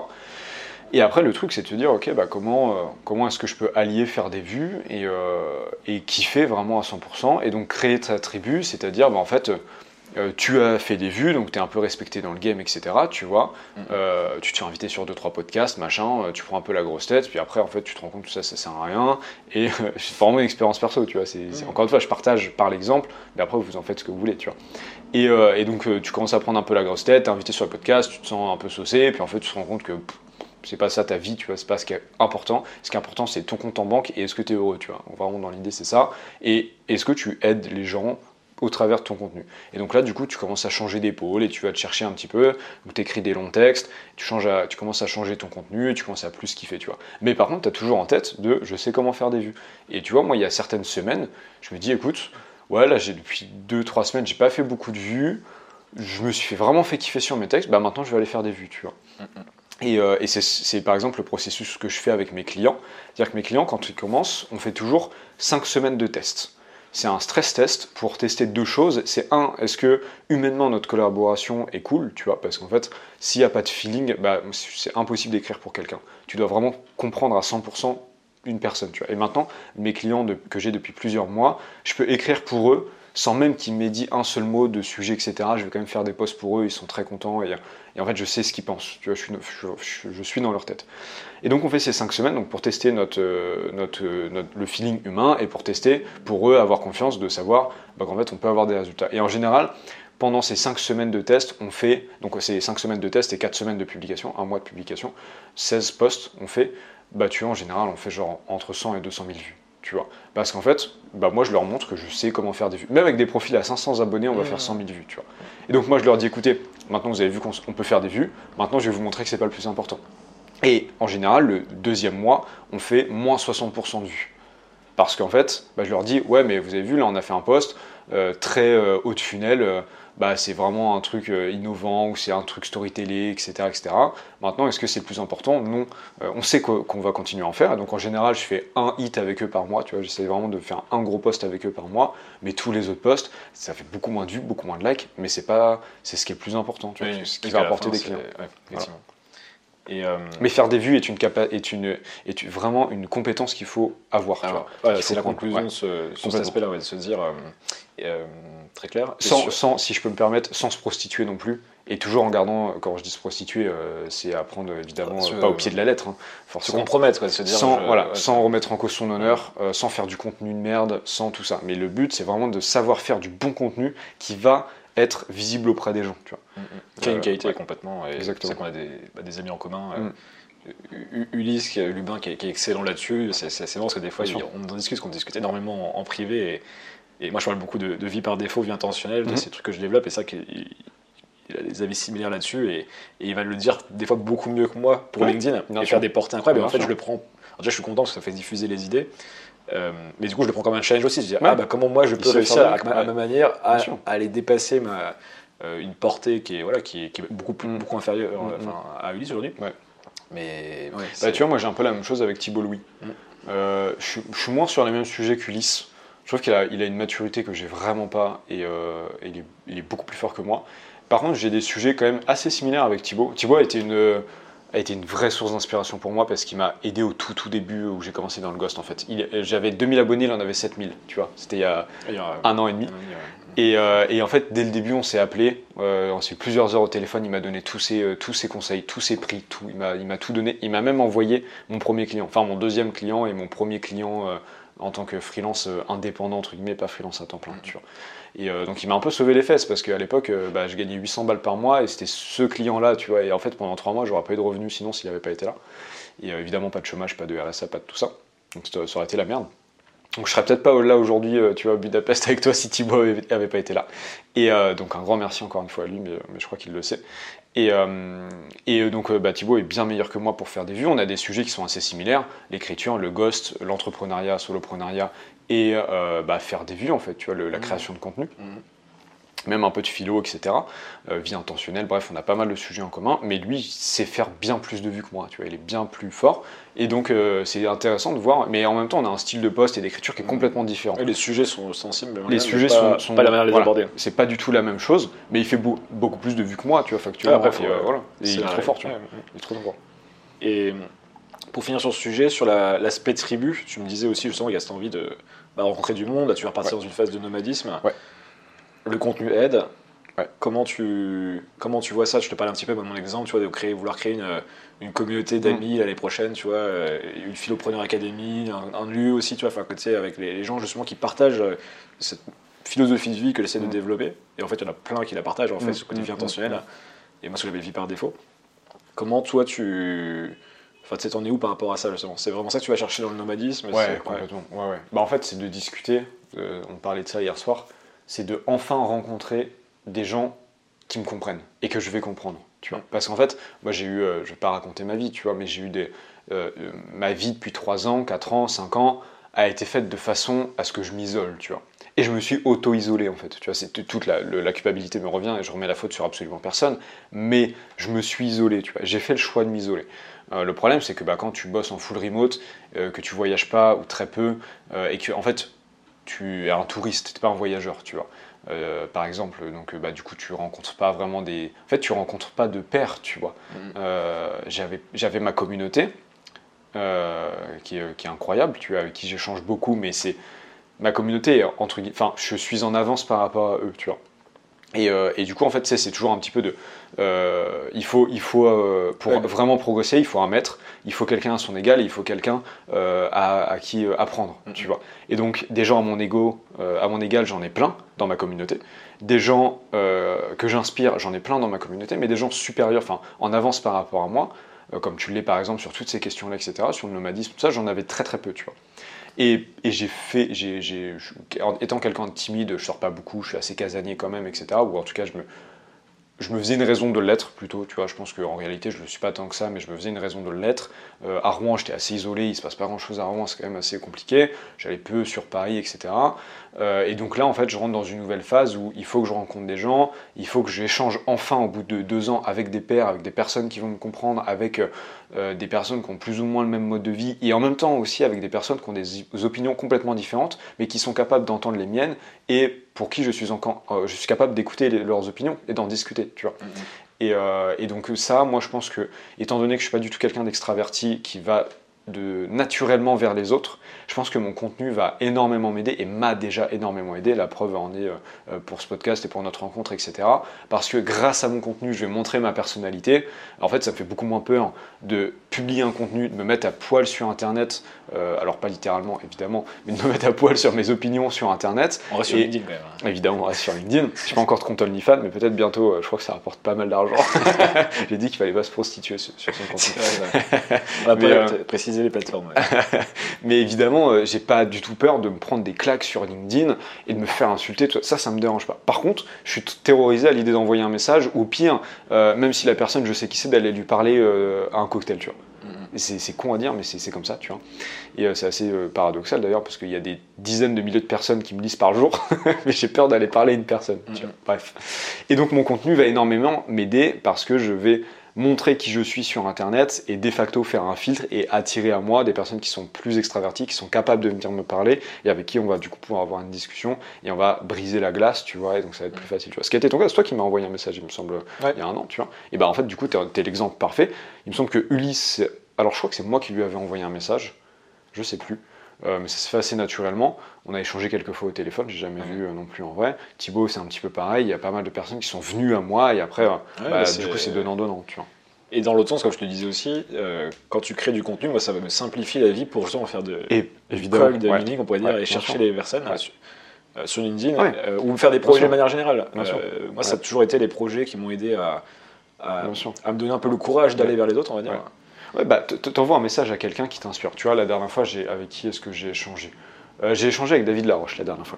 Et après, le truc, c'est de te dire, ok, bah, comment, euh, comment est-ce que je peux allier faire des vues et, euh, et kiffer vraiment à 100% Et donc créer ta tribu, c'est-à-dire, bah, en fait, euh, tu as fait des vues, donc tu es un peu respecté dans le game, etc. Tu vois, mm. euh, tu t'es invité sur 2-3 podcasts, machin, euh, tu prends un peu la grosse tête, puis après, en fait, tu te rends compte que ça, ça sert à rien. Et c'est vraiment une expérience perso, tu vois. C'est, mm. Encore une fois, je partage par l'exemple, mais après, vous en faites ce que vous voulez, tu vois. Et, et donc, tu commences à prendre un peu la grosse tête, t'es invité sur le podcast, tu te sens un peu saucé, puis en fait, tu te rends compte que c'est pas ça ta vie, tu vois, c'est pas ce qui est important. Ce qui est important, c'est ton compte en banque et est-ce que tu es heureux, tu vois. Vraiment, dans l'idée, c'est ça. Et est-ce que tu aides les gens au travers de ton contenu. Et donc là, du coup, tu commences à changer d'épaule et tu vas te chercher un petit peu, tu écris des longs textes, tu, changes tu commences à changer ton contenu tu commences à plus kiffer, tu vois. Mais par contre, tu as toujours en tête de je sais comment faire des vues. Et tu vois, moi, il y a certaines semaines, je me dis, écoute, ouais, là, j'ai depuis 2-3 semaines, j'ai pas fait beaucoup de vues, je me suis vraiment fait kiffer sur mes textes, bah maintenant, je vais aller faire des vues, tu vois. Et, euh, et c'est par exemple le processus que je fais avec mes clients. C'est-à-dire que mes clients, quand ils commencent, on fait toujours 5 semaines de tests c'est un stress test pour tester deux choses. C'est un, est-ce que humainement notre collaboration est cool, tu vois, parce qu'en fait, s'il n'y a pas de feeling, bah, c'est impossible d'écrire pour quelqu'un. Tu dois vraiment comprendre à 100% une personne, tu vois. Et maintenant, mes clients que j'ai depuis plusieurs mois, je peux écrire pour eux sans même qu'ils m'aient dit un seul mot de sujet, etc. Je vais quand même faire des posts pour eux, ils sont très contents et, en fait je sais ce qu'ils pensent, je suis, dans leur tête. Et donc on fait ces cinq semaines donc pour tester notre, euh, euh, notre, le feeling humain et pour tester, pour eux, avoir confiance de savoir bah, qu'en fait on peut avoir des résultats. Et en général, pendant ces cinq semaines de test, on fait, donc c'est cinq semaines de test et quatre semaines de publication, un mois de publication, 16 posts, on fait, tu vois, en général on fait genre entre 100 et 200 000 vues tu vois. Parce qu'en fait, bah moi je leur montre que je sais comment faire des vues. Même avec des profils à 500 abonnés, on va faire 100 000 vues, tu vois. Et donc moi je leur dis, écoutez, maintenant vous avez vu qu'on peut faire des vues, maintenant je vais vous montrer que c'est pas le plus important. Et en général, le deuxième mois, on fait moins 60% de vues. Parce qu'en fait, bah, je leur dis, ouais, mais vous avez vu, là on a fait un post euh, très euh, haut de funnel, euh, bah, c'est vraiment un truc euh, innovant ou c'est un truc storytelling, etc. etc. Maintenant, est-ce que c'est le plus important? Non. Euh, on sait qu'on va continuer à en faire. donc en général, je fais un hit avec eux par mois. Tu vois, j'essaie vraiment de faire un gros post avec eux par mois. Mais tous les autres posts, ça fait beaucoup moins de vues, beaucoup moins de likes. Mais c'est pas, c'est ce qui est le plus important. Tu vois, ce qui va apporter des clients. Et, euh, Mais faire des vues est, une est, une, est vraiment une compétence qu'il faut avoir. c'est la conclusion de ce, cet aspect-là, de se dire très clair. Sans, sans, si je peux me permettre, sans se prostituer non plus. Et toujours en gardant, quand je dis se prostituer, c'est apprendre évidemment pas au pied de la lettre. Hein, se compromettre, quoi, se dire. Sans, voilà, sans remettre en cause son honneur, sans faire du contenu de merde, sans tout ça. Mais le but, c'est vraiment de savoir faire du bon contenu qui va être visible auprès des gens. Tu vois. Mm, mm. Qui a une qualité complètement. C'est qu'on a des, bah, des, amis en commun. Euh, mm. Ulysse, Lubin, qui est, excellent là-dessus. C'est assez parce que des fois, on en discute, qu'on discute énormément en, privé. Et, moi, je parle beaucoup de, vie par défaut, vie intentionnelle, de ces trucs que je développe. Et ça, qu'il il a des avis similaires là-dessus. Et, il va le dire des fois beaucoup mieux que moi pour LinkedIn. Et faire des portées incroyables. en fait, je le prends. déjà, je suis content parce que ça fait diffuser les idées. Euh, mais du coup, je le prends comme un challenge aussi. Je dis, ah, bah, comment moi je peux réussir à, ma, manière à, aller dépasser ma, euh, une portée qui est, voilà, qui est, beaucoup, plus, mm. beaucoup inférieure mm, mm. à Ulysse aujourd'hui. Mais bah, tu vois, moi j'ai un peu la même chose avec Thibault Louis. Euh, je, suis moins sur les mêmes sujets qu'Ulysse. Je trouve qu'il a, il a une maturité que j'ai vraiment pas et il est, il, est, beaucoup plus fort que moi. Par contre, j'ai des sujets quand même assez similaires avec Thibault. Thibault a été une a été une vraie source d'inspiration pour moi parce qu'il m'a aidé au tout tout début où j'ai commencé dans le Ghost en fait. J'avais 2000 abonnés, il en avait 7000, tu vois. C'était il y a un an et demi. Euh, et, en fait, dès le début, on s'est appelé, euh, on s'est eu plusieurs heures au téléphone, il m'a donné tous ses, euh, tous ses conseils, tous ses prix, tout. Il m'a tout donné. Il m'a même envoyé mon premier client, enfin mon deuxième client et mon premier client en tant que freelance indépendant, entre guillemets, pas freelance à temps plein. Et donc il m'a un peu sauvé les fesses parce qu'à l'époque, bah, je gagnais 800 balles par mois et c'était ce client-là, tu vois. Et en fait, pendant 3 mois, j'aurais pas eu de revenus sinon s'il n'avait pas été là. Et évidemment, pas de chômage, pas de RSA, pas de tout ça. Donc ça aurait été la merde. Donc je serais peut-être pas là aujourd'hui, tu vois, à Budapest avec toi si Thibaut avait, pas été là. Et donc un grand merci encore une fois à lui, mais, je crois qu'il le sait. Et, et donc bah, Thibaut est bien meilleur que moi pour faire des vues. On a des sujets qui sont assez similaires l'écriture, le ghost, l'entrepreneuriat, soloprenariat et euh, bah, faire des vues en fait, tu vois, la mmh. création de contenu. Mmh. Même un peu de philo, etc. Euh, vie intentionnelle, bref, on a pas mal de sujets en commun, mais lui, sait faire bien plus de vues que moi, tu vois, il est bien plus fort, et donc euh, c'est intéressant de voir, mais en même temps, on a un style de poste et d'écriture qui est complètement différent. Et les sujets sont sensibles, mais les sujets sont, sont, pas la manière de les aborder. C'est pas du tout la même chose, mais il fait beaucoup plus de vues que moi, tu vois, factuellement. bref, voilà. il est trop fort, tu vois. Il est trop fort. Et pour finir sur ce sujet, sur l'aspect tribu, tu me disais aussi justement, il y a cette envie de bah, rencontrer du monde, là tu vas repartir dans une phase de nomadisme. Le contenu aide. Comment, tu, comment tu vois ça? Je te parle un petit peu de mon exemple, tu vois, de créer, vouloir créer une, une communauté d'amis mm. l'année prochaine, tu vois, euh, une Philopreneur Academy, un, lieu aussi, tu vois, enfin, côté avec les, gens justement qui partagent euh, cette philosophie de vie que j'essaie de mm. développer. Et en fait, il y en a plein qui la partagent, en fait, mm. ce côté vie intentionnel. Et moi, ce que j'appelle vie par défaut. Comment toi, tu Enfin, tu sais, t'en es où par rapport à ça justement? C'est vraiment ça que tu vas chercher dans le nomadisme Ouais, complètement. Ouais. Ouais, Bah, en fait, c'est de discuter. Euh, on parlait de ça hier soir. C'est de enfin rencontrer des gens qui me comprennent et que je vais comprendre. Tu vois Parce qu'en fait, moi, j'ai eu, euh, je vais pas raconter ma vie, tu vois, mais j'ai eu des. Euh, ma vie depuis 3 ans, 4 ans, 5 ans a été faite de façon à ce que je m'isole, tu vois. Et je me suis auto-isolé en fait. Tu vois, c'est toute la, la, culpabilité me revient et je remets la faute sur absolument personne. Mais je me suis isolé, tu vois. J'ai fait le choix de m'isoler. Euh, le problème, c'est que bah, quand tu bosses en full remote, euh, que tu voyages pas ou très peu, euh, et que en fait, tu es un touriste, tu n'es pas un voyageur, tu vois. par exemple, donc bah, du coup, tu rencontres pas vraiment des. En fait, tu rencontres pas de pairs, tu vois. Mm. J'avais ma communauté, qui est, qui, est, incroyable, tu vois, avec qui j'échange beaucoup, mais c'est ma communauté, entre enfin, je suis en avance par rapport à eux, tu vois. Euh, et, du coup, en fait, c'est toujours un petit peu de. Euh, il faut, il faut euh, pour vraiment progresser, il faut un maître, il faut quelqu'un à son égal, il faut quelqu'un à, qui apprendre, tu vois. Et donc, des gens à mon ego, à mon égal, j'en ai plein dans ma communauté. Des gens que j'inspire, j'en ai plein dans ma communauté, mais des gens supérieurs, enfin, en avance par rapport à moi, comme tu l'es par exemple sur toutes ces questions-là, etc., sur le nomadisme, tout ça, j'en avais très très peu, tu vois. Et, j'ai fait, étant quelqu'un de timide, je sors pas beaucoup, je suis assez casanier quand même, etc. Ou en tout cas, je me, faisais une raison de l'être plutôt, tu vois, je pense qu'en réalité je ne le suis pas tant que ça, mais je me faisais une raison de l'être. Euh, à Rouen j'étais assez isolé, il se passe pas grand chose à Rouen, c'est quand même assez compliqué, j'allais peu sur Paris, etc. Euh, et donc là en fait je rentre dans une nouvelle phase où il faut que je rencontre des gens, il faut que j'échange enfin au bout de deux ans avec des pairs, avec des personnes qui vont me comprendre, avec euh, des personnes qui ont plus ou moins le même mode de vie, et en même temps aussi avec des personnes qui ont des opinions complètement différentes, mais qui sont capables d'entendre les miennes, et pour qui je suis, encore, euh, je suis capable d'écouter leurs opinions et d'en discuter, tu vois. Mhm. Et, euh, et donc ça, moi je pense que, étant donné que je suis pas du tout quelqu'un d'extraverti qui va de naturellement vers les autres, je pense que mon contenu va énormément m'aider et m'a déjà énormément aidé. La preuve en est euh, pour ce podcast et pour notre rencontre, etc. Parce que grâce à mon contenu, je vais montrer ma personnalité. En fait, ça me fait beaucoup moins peur de publier un contenu, de me mettre à poil sur Internet. euh, alors pas littéralement, évidemment, mais de me mettre à poil sur mes opinions sur Internet. On reste sur LinkedIn quand même. Évidemment, on reste sur LinkedIn. Je suis pas encore de compte OnlyFans, mais peut-être bientôt. euh, je crois que ça rapporte pas mal d'argent. J'ai dit qu'il fallait pas se prostituer sur, son compte. On va pas euh, préciser les plateformes. ouais. Mais évidemment, euh, j'ai pas du tout peur de me prendre des claques sur LinkedIn et de me faire insulter. tout Ça, ça me dérange pas. Par contre, je suis terrorisé à l'idée d'envoyer un message, ou pire, euh, même si la personne, je sais qui c'est, d'aller lui parler euh, à un cocktail, tu vois. Mhm. Et C'est con à dire, mais c'est comme ça, tu vois. Et euh, c'est assez euh, paradoxal d'ailleurs, parce qu'il y a des dizaines de milliers de personnes qui me lisent par jour, mais j'ai peur d'aller parler à une personne. tu vois. Mhm. Bref. Et donc mon contenu va énormément m'aider parce que je vais montrer qui je suis sur Internet et de facto faire un filtre et attirer à moi des personnes qui sont plus extraverties, qui sont capables de venir me parler et avec qui on va du coup pouvoir avoir une discussion et on va briser la glace, tu vois, et donc ça va être plus facile. Tu vois. Ce qui a été ton cas, c'est toi qui m'as envoyé un message, il me semble, Ouais. il y a un an, tu vois. Et bah en fait, du coup, t'es es, l'exemple parfait. Il me semble que Ulysse, alors je crois que c'est moi qui lui avais envoyé un message, je sais plus. Euh, mais ça se fait assez naturellement. On a échangé quelques fois au téléphone, j'ai jamais vu euh, non plus en vrai. Thibaut, c'est un petit peu pareil. Il y a pas mal de personnes qui sont venues à moi et après, euh, Ouais, bah, du coup, c'est donnant-donnant, tu vois. Et dans l'autre sens, comme je te disais aussi, euh, quand tu crées du contenu, moi ça va me simplifier la vie pour justement faire de Et évidemment, de ouais. meaning, on pourrait dire, Ouais, et chercher sûr. les personnes Ouais. sur, euh, sur LinkedIn euh, ou me faire des projets de manière générale. Moi, ça a toujours été les projets qui m'ont aidé à, me donner un peu le courage d'aller vers les autres, on va dire. Bah, t'envoies un message à quelqu'un qui t'inspire. Tu vois, la dernière fois, j'ai avec qui est-ce que j'ai échangé? Euh, J'ai échangé avec David Laroche la dernière fois.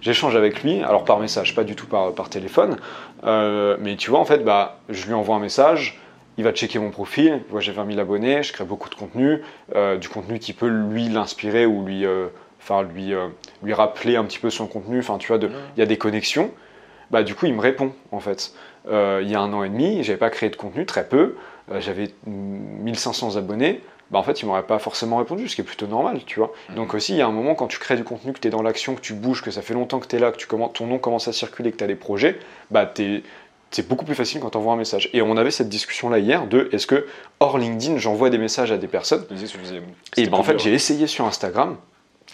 J'échange avec lui, alors par message, pas du tout par, téléphone. Euh, mais tu vois, en fait, bah, je lui envoie un message. Il va checker mon profil. Moi, j'ai 20 000 abonnés. Je crée beaucoup de contenu. euh, du contenu qui peut lui l'inspirer ou lui, lui, lui rappeler un petit peu son contenu. Enfin, tu vois, il y a des connexions. Bah, du coup, il me répond, en fait. Il y a un an et demi, j'avais pas créé de contenu, très peu. Euh, j'avais 1500 abonnés. Bah, en fait, il m'aurait pas forcément répondu, ce qui est plutôt normal, tu vois. Mhm. Donc aussi, il y a un moment, quand tu crées du contenu, que tu es dans l'action, que tu bouges, que ça fait longtemps que tu es là, que tu commences, ton nom commence à circuler, que tu as des projets, bah, c'est beaucoup plus facile quand tu envoies un message. Et on avait cette discussion-là hier de est-ce que, hors LinkedIn, j'envoie des messages à des personnes? Et bah, en fait, j'ai essayé sur Instagram,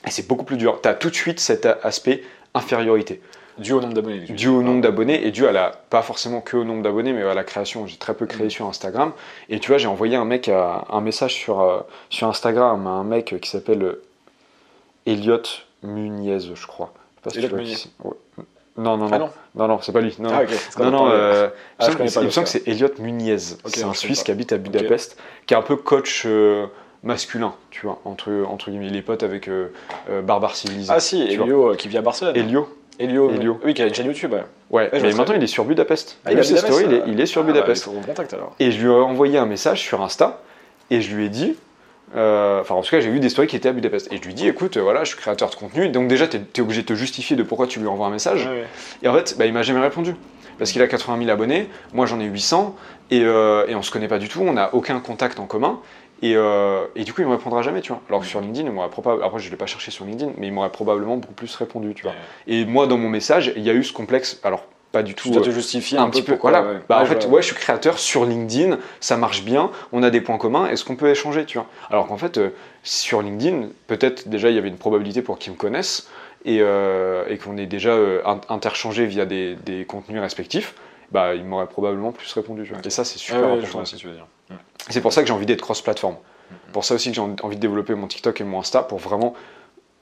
et c'est beaucoup plus dur. Tu as tout de suite cet aspect infériorité dû au nombre d'abonnés. dû au nombre d'abonnés et dû à la pas forcément que au nombre d'abonnés mais à la création j'ai très peu créé Mm. sur Instagram et tu vois j'ai envoyé un mec à- un message sur euh, sur Instagram à un mec qui s'appelle euh, Elliot Muniez je crois Elliot Muniez. Ouais. non non non Ah non non non c'est pas lui non Ah, non, non, euh, Ah, il me semble- le semble que c'est Elliot Muniez. C'est un Suisse qui habite à Budapest, qui est un peu coach euh, masculin, tu vois, entre, entre guillemets. Il est pote avec euh, euh, Barbare Civilisé. Ah si. Elio euh, qui vit à Barcelone. Elio Elio. Elio. Oui, qui a une chaîne YouTube. ouais. Ouais, mais maintenant il est sur Budapest. Ah, il stories, Budapest, il est, il est sur Ah, bah, Budapest. il faut qu'on contacte alors. Et je lui ai envoyé un message sur Insta et je lui ai dit, euh, enfin en tout cas j'ai vu des stories qui étaient à Budapest. Et je lui ai dit, écoute, euh, voilà, je suis créateur de contenu, donc déjà tu es, obligé de te justifier de pourquoi tu lui envoies un message. Ouais. Et en fait, bah, il m'a jamais répondu. Parce qu'il a 80 000 abonnés, moi j'en ai 800, et, euh, et on se connaît pas du tout, on n'a aucun contact en commun. Et, euh, et du coup, il me répondra jamais, tu vois. Alors que sur LinkedIn, il m'aurait probablement. Après, je l'ai pas cherché sur LinkedIn, mais il m'aurait probablement beaucoup plus répondu, tu vois. Et moi, dans mon message, il y a eu ce complexe. Alors, pas du tout. Tu dois euh, te justifier un un, petit peu pourquoi. Voilà. ouais. Bah, en fait, ouais, je suis créateur sur LinkedIn, ça marche bien, on a des points communs, est-ce qu'on peut échanger, tu vois? Alors qu'en fait, euh, sur LinkedIn, peut-être déjà il y avait une probabilité pour qu'ils me connaissent et, euh, et qu'on ait déjà euh, in- interchangé via des, des contenus respectifs. Bah, il m'aurait probablement plus répondu. Tu vois. Et ça, c'est Ouais, super ouais, je important. vois ce que tu veux dire. C'est pour ça que j'ai envie d'être cross-platform. Mhm. Pour ça aussi que j'ai envie de développer mon TikTok et mon Insta pour vraiment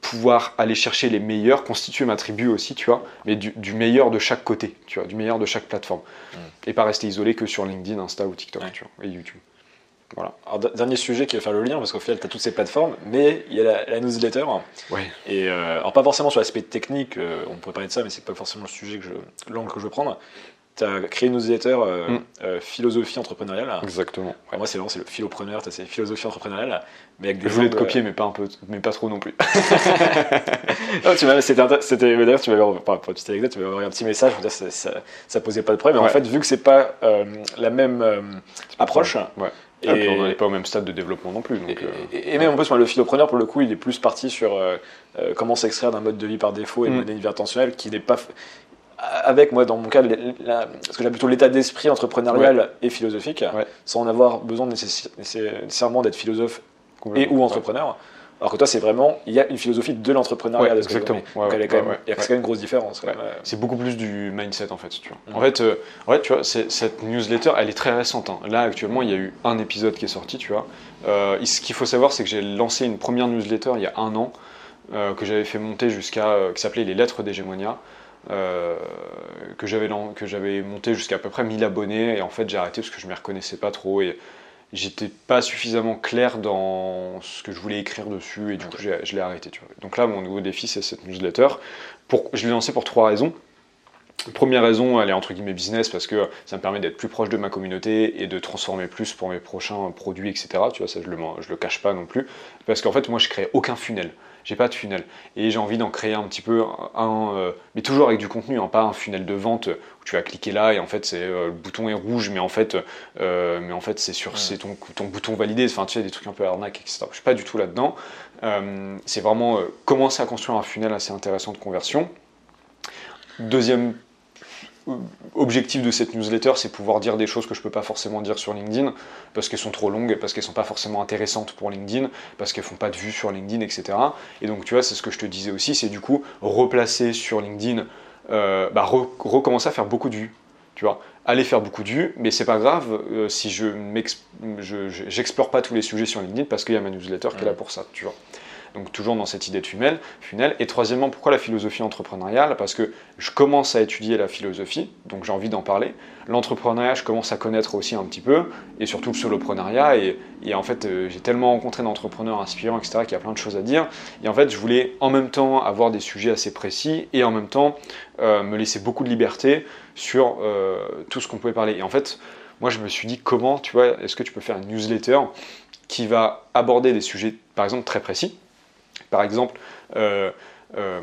pouvoir aller chercher les meilleurs, constituer ma tribu aussi, tu vois, mais du, du meilleur de chaque côté, tu vois, du meilleur de chaque plateforme. Mhm. Et pas rester isolé que sur LinkedIn, Insta ou TikTok, Ouais. tu vois, et YouTube. Voilà. Alors, dernier sujet qui va faire le lien, parce qu'au final, tu as toutes ces plateformes, mais il y a la, la newsletter. Ouais. Et euh, alors, pas forcément sur l'aspect technique, euh, on pourrait parler de ça, mais c'est pas forcément le sujet que je, l'angle que je veux prendre. Tu as créé une newsletter euh, Mm. euh, philosophie entrepreneuriale. Exactement. Moi, c'est vraiment c'est le philopreneur, c'est philosophie entrepreneuriale, mais avec des Je voulais te copier, mais pas un peu, mais pas trop non plus. Non, tu m'avais- c'était, d'ailleurs, tu m'avais envoyé- pour pour une petite anecdote, tu m'avais envoyé un petit message dire ça, ça, ça posait pas de problème. Mais Ouais. en fait, vu que c'est pas euh, la même euh, approche, Ouais. Et, puis on n'est pas au même stade de développement non plus. Donc, Et, euh, et- et même en plus, le philopreneur, pour le coup, il est plus parti sur euh, euh, comment s'extraire d'un mode de vie par défaut et de Mm. mener une vie intentionnelle qui n'est pas. Avec moi, dans mon cas, la- ce que j'ai plutôt l'état d'esprit entrepreneurial et philosophique, Ouais. sans en avoir besoin nécessairement d'être philosophe et ou entrepreneur. Alors que toi, c'est vraiment, il y a une philosophie de l'entrepreneuriat. Exactement. compris. Ouais, Donc, elle est ouais, quand même- ouais, il y a quand même une grosse différence. C'est beaucoup plus du mindset en fait, tu vois. Mm. En fait, euh, en fait, tu vois, cette newsletter, elle est très récente. hein. Là, actuellement, il y a eu un épisode qui est sorti, tu vois. Euh, ce qu'il faut savoir, c'est que j'ai lancé une première newsletter il y a un an, euh, que j'avais fait monter jusqu'à, qui s'appelait Les Lettres d'Hégémonia, euh, que j'avais monté jusqu'à à peu près 1000 abonnés, et en fait, j'ai arrêté parce que je ne m'y reconnaissais pas trop, et j'étais pas suffisamment clair dans ce que je voulais écrire dessus, et du coup, je l'ai arrêté, tu vois. Donc là, mon nouveau défi, c'est cette newsletter. Pour, je l'ai lancé pour trois raisons. Première raison, elle est entre guillemets business parce que ça me permet d'être plus proche de ma communauté et de transformer plus pour mes prochains produits, etc. Tu vois, ça je le, je le cache pas non plus. Parce qu'en fait, moi je crée aucun funnel. J'ai pas de funnel. Et j'ai envie d'en créer un petit peu un, euh, mais toujours avec du contenu, hein, pas un funnel de vente où tu vas cliquer là et en fait c'est euh, le bouton est rouge, mais en fait, euh, mais en fait c'est sur c'est ton, ton bouton validé. Enfin, tu sais, des trucs un peu arnaque, etc. Je suis pas du tout là-dedans. C'est vraiment commencer à construire un funnel assez intéressant de conversion. Deuxième objectif de cette newsletter, c'est pouvoir dire des choses que je peux pas forcément dire sur LinkedIn parce qu'elles sont trop longues, parce qu'elles sont pas forcément intéressantes pour LinkedIn, parce qu'elles font pas de vues sur LinkedIn, etc. Et donc tu vois, c'est ce que je te disais aussi, c'est du coup replacer sur LinkedIn, euh, bah, re- recommencer à faire beaucoup de vues, tu vois. Aller faire beaucoup de vues, mais c'est pas grave euh, si je m'ex- je- je- j'explore pas tous les sujets sur LinkedIn parce qu'il y a ma newsletter qui est là pour ça, tu vois. Donc toujours dans cette idée de funnel. Et troisièmement, pourquoi la philosophie entrepreneuriale? Parce que je commence à étudier la philosophie, donc j'ai envie d'en parler. L'entrepreneuriat, je commence à connaître aussi un petit peu, et surtout le soloprenariat. Et, et en fait, euh, j'ai tellement rencontré d'entrepreneurs inspirants, etc., qu'il y a plein de choses à dire. Et en fait, je voulais en même temps avoir des sujets assez précis, et en même temps euh, me laisser beaucoup de liberté sur euh, tout ce qu'on pouvait parler. Et en fait, moi, je me suis dit, comment, tu vois, est-ce que tu peux faire une newsletter qui va aborder des sujets, par exemple, très précis? Par exemple, euh, euh,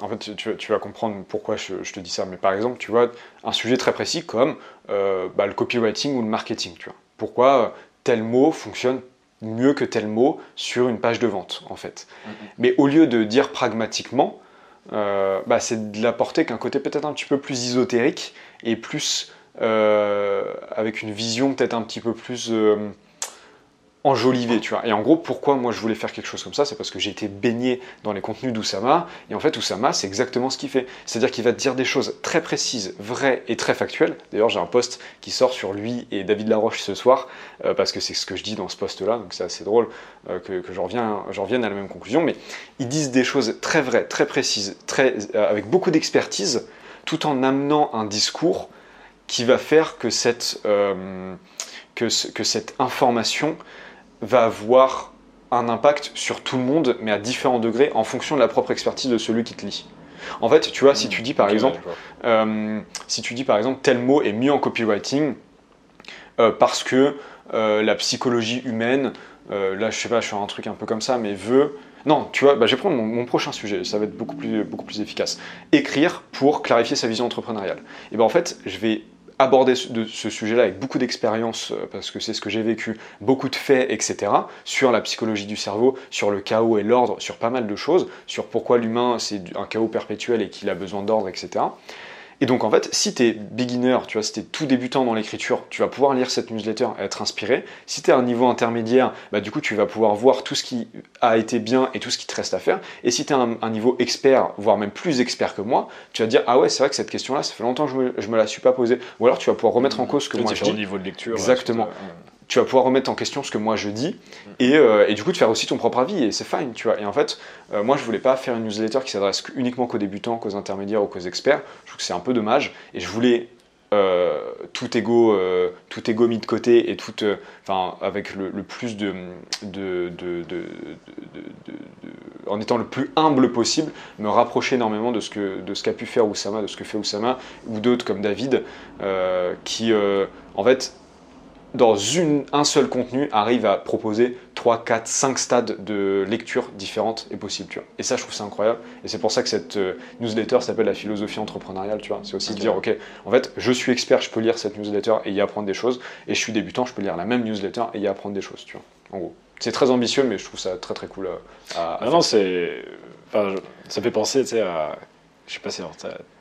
en fait, tu, tu vas comprendre pourquoi je, je te dis ça, mais par exemple, tu vois, un sujet très précis comme euh, bah, le copywriting ou le marketing, tu vois. Pourquoi tel mot fonctionne mieux que tel mot sur une page de vente, en fait. Mais au lieu de dire pragmatiquement, bah, c'est de l'apporter qu'un côté peut-être un petit peu plus ésotérique et plus avec une vision peut-être un petit peu plus enjolivé, tu vois. Et en gros, pourquoi moi je voulais faire quelque chose comme ça, c'est parce que j'ai été baigné dans les contenus d'Oussama, et en fait, Oussama, c'est exactement ce qu'il fait. C'est-à-dire qu'il va te dire des choses très précises, vraies et très factuelles. D'ailleurs, j'ai un post qui sort sur lui et David Laroche ce soir, euh, parce que c'est ce que je dis dans ce post-là, donc c'est assez drôle euh, que, j'en revienne, à la même conclusion, mais ils disent des choses très vraies, très précises, très, euh, avec beaucoup d'expertise, tout en amenant un discours qui va faire que cette information va avoir un impact sur tout le monde, mais à différents degrés, en fonction de la propre expertise de celui qui te lit. En fait, tu vois, si tu dis par exemple, euh, si tu dis par exemple tel mot est mieux en copywriting euh, parce que euh, la psychologie humaine, là je sais pas, je fais un truc un peu comme ça, mais veut. Non, tu vois, bah, je vais prendre mon, mon prochain sujet, ça va être beaucoup plus, beaucoup plus efficace. Écrire pour clarifier sa vision entrepreneuriale. Et ben en fait, je vais aborder ce, sujet-là avec beaucoup d'expérience, euh, parce que c'est ce que j'ai vécu, beaucoup de faits, etc., sur la psychologie du cerveau, sur le chaos et l'ordre, sur pas mal de choses, sur pourquoi l'humain c'est un chaos perpétuel et qu'il a besoin d'ordre, etc. Et donc en fait, si tu es beginner, tu vois, si tu es tout débutant dans l'écriture, tu vas pouvoir lire cette newsletter et être inspiré. Si tu es à un niveau intermédiaire, bah, du coup tu vas pouvoir voir tout ce qui a été bien et tout ce qui te reste à faire. Et si tu es un, un niveau expert, voire même plus expert que moi, tu vas dire ah ouais c'est vrai que cette question-là, ça fait longtemps que je me, je me la suis pas posée. Ou alors tu vas pouvoir remettre en cause ce que moi je dis niveaux de lecture. Exactement. Tu vas pouvoir remettre en question ce que moi je dis et, euh, du coup de faire aussi ton propre avis et c'est fine tu vois. Et en fait euh, moi je voulais pas faire une newsletter qui s'adresse uniquement qu'aux débutants qu'aux intermédiaires ou qu'aux experts. Je trouve que c'est un peu dommage et je voulais euh, tout ego euh, tout ego mis de côté et tout enfin avec le, plus de de, en étant le plus humble possible me rapprocher énormément de ce que de ce qu'a pu faire Oussama de ce que fait Oussama ou d'autres comme David qui en fait dans une, un seul contenu arrive à proposer 3, 4, 5 stades de lecture différentes est possible, tu vois. Et ça, je trouve ça incroyable. Et c'est pour ça que cette euh, newsletter s'appelle la philosophie entrepreneuriale, tu vois. C'est aussi de dire, ok, en fait, je suis expert, je peux lire cette newsletter et y apprendre des choses. Et je suis débutant, je peux lire la même newsletter et y apprendre des choses, tu vois. En gros. C'est très ambitieux, mais je trouve ça très très cool à, à Ah non, c'est. Enfin, je- ça fait penser, tu sais, à. Je sais pas si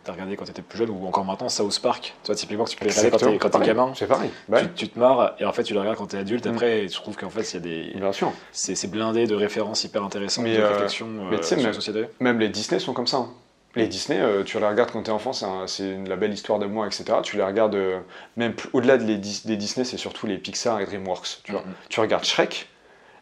t'as as regardé quand t'étais plus jeune ou encore maintenant South Park. Tu vois, typiquement, que tu peux les regarder quand t'es- gamin. C'est pareil. Bah Tu, tu te marres et en fait tu le regardes quand t'es adulte Mm. après et tu trouves qu'en fait il y a des Bien sûr. c'est blindé de références hyper intéressantes Mais, de euh, réflexion mais euh, tu sais, sur la même- société Même les Disney sont comme ça. hein. Les Disney, euh, tu les regardes quand t'es enfant, c'est la belle histoire d'amour, etc. Tu les regardes, même au-delà de les des Disney, c'est surtout les Pixar et DreamWorks. Tu, vois. Mhm. tu regardes Shrek,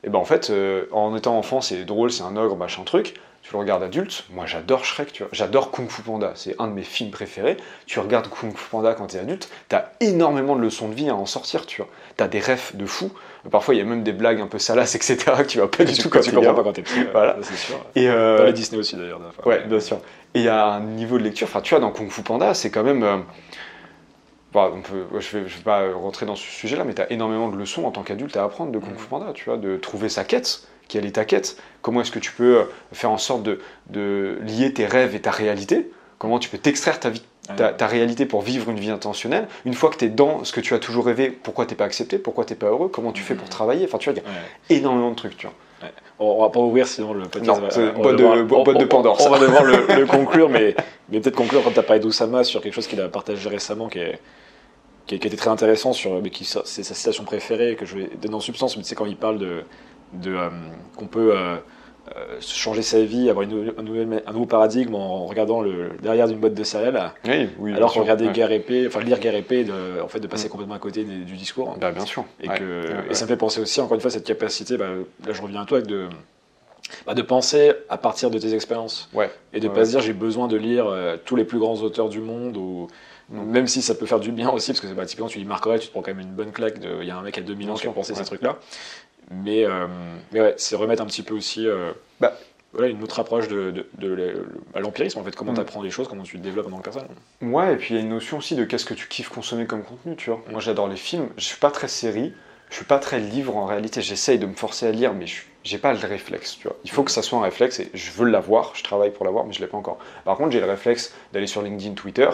et ben en fait, euh, en étant enfant, c'est drôle, c'est un ogre, machin truc. Tu le regardes adulte, moi j'adore Shrek, tu vois. J'adore Kung Fu Panda, c'est un de mes films préférés. Tu regardes Kung Fu Panda quand t'es adulte, t'as énormément de leçons de vie à en sortir, tu vois. T'as des refs de fou. Parfois, il y a même des blagues un peu salaces, etc., que tu vas pas du tout quand tu comprends gamin. pas quand t'es petit Voilà. c'est sûr Et, euh, dans les Disney aussi d'ailleurs. Ouais, bien sûr. Et il y a un niveau de lecture, enfin tu vois, dans Kung Fu Panda, c'est quand même... euh, on peut, je ne vais, vais pas rentrer dans ce sujet-là, mais tu as énormément de leçons en tant qu'adulte à apprendre de Kung Fu Panda, tu vois, de trouver sa quête, quelle est ta quête, comment est-ce que tu peux euh, faire en sorte de, de lier tes rêves et ta réalité, comment tu peux t'extraire ta, vie, ta, ta réalité pour vivre une vie intentionnelle, une fois que tu es dans ce que tu as toujours rêvé, pourquoi t'es pas accepté, pourquoi t'es pas heureux, comment tu fais pour travailler, enfin tu vois, il y a Ouais. énormément de trucs, tu vois. On, on va pas ouvrir sinon le podcast. Non, va- boîte de- devoir- on- boîte de Pandore, On, va devoir le, le conclure, mais, mais peut-être conclure quand tu as parlé d'Oussama sur quelque chose qu'il a partagé récemment qui, est, qui, est- qui était très intéressant, sur, mais qui c'est sa citation préférée que je vais donner en substance. Mais tu sais, quand il parle de, de euh, qu'on peut euh, euh, changer sa vie, avoir une, un, nouvel- un nouveau paradigme en regardant le derrière d'une boîte de céréales, Oui, oui, alors sûr, qu'on regardait ouais. Guerre épée, enfin lire Guerre épée, de, en fait, de passer Mm. complètement à côté des- du discours. Bah, bien sûr. Et, Ouais. que, Ouais, et ouais. ça me fait penser aussi, encore une fois, cette capacité, bah, là je reviens à toi, de, bah, de penser à partir de tes expériences. Et de Ouais, pas se dire j'ai besoin de lire euh, tous les plus grands auteurs du monde, ou Non. même si ça peut faire du bien aussi, parce que bah, typiquement tu lis Marc Aurèle, tu te prends quand même une bonne claque, il y a un mec à 2000 ans qui a pensé ces trucs-là. Mais, euh, mais ouais, c'est remettre un petit peu aussi euh, Bah. voilà, une autre approche de, de, l'empirisme, en fait, comment Mm. tu apprends les choses, comment tu te développes en tant que personne. Ouais, et puis il y a une notion aussi de qu'est-ce que tu kiffes consommer comme contenu, tu vois. Moi j'adore les films, je suis pas très série, je suis pas très livre en réalité, j'essaye de me forcer à lire, mais je j'ai pas le réflexe, tu vois. Il faut que ça soit un réflexe et je veux l'avoir, je travaille pour l'avoir, mais je l'ai pas encore. Par contre, j'ai le réflexe d'aller sur LinkedIn, Twitter,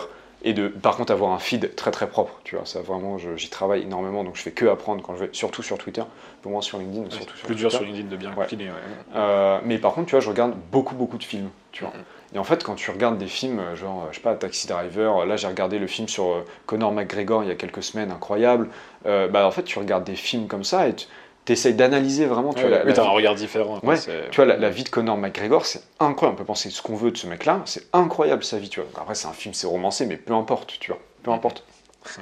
et de par contre avoir un feed très très propre, tu vois. Ça vraiment, j'y travaille énormément, donc je fais que apprendre quand je vais, surtout sur Twitter, un peu moins sur LinkedIn, mais surtout sur plus dur sur LinkedIn de bien Ouais. ouais. Euh, mais par contre, tu vois, je regarde beaucoup, beaucoup de films, tu vois. Mhm. Et en fait, quand tu regardes des films, euh, genre, euh, je sais pas, Taxi Driver, là j'ai regardé le film sur Conor McGregor il y a quelques semaines, incroyable. Euh, bah, en fait, tu regardes des films comme ça et tu essayes d'analyser vraiment, tu Ouais, vois, la, oui, la t'as vie- un regard différent. Ouais, tu vois, la, la vie de Conor McGregor, c'est incroyable. On peut penser ce qu'on veut de ce mec-là, c'est incroyable sa vie, tu vois. Après, c'est un film, c'est romancé, mais peu importe, tu vois, peu importe.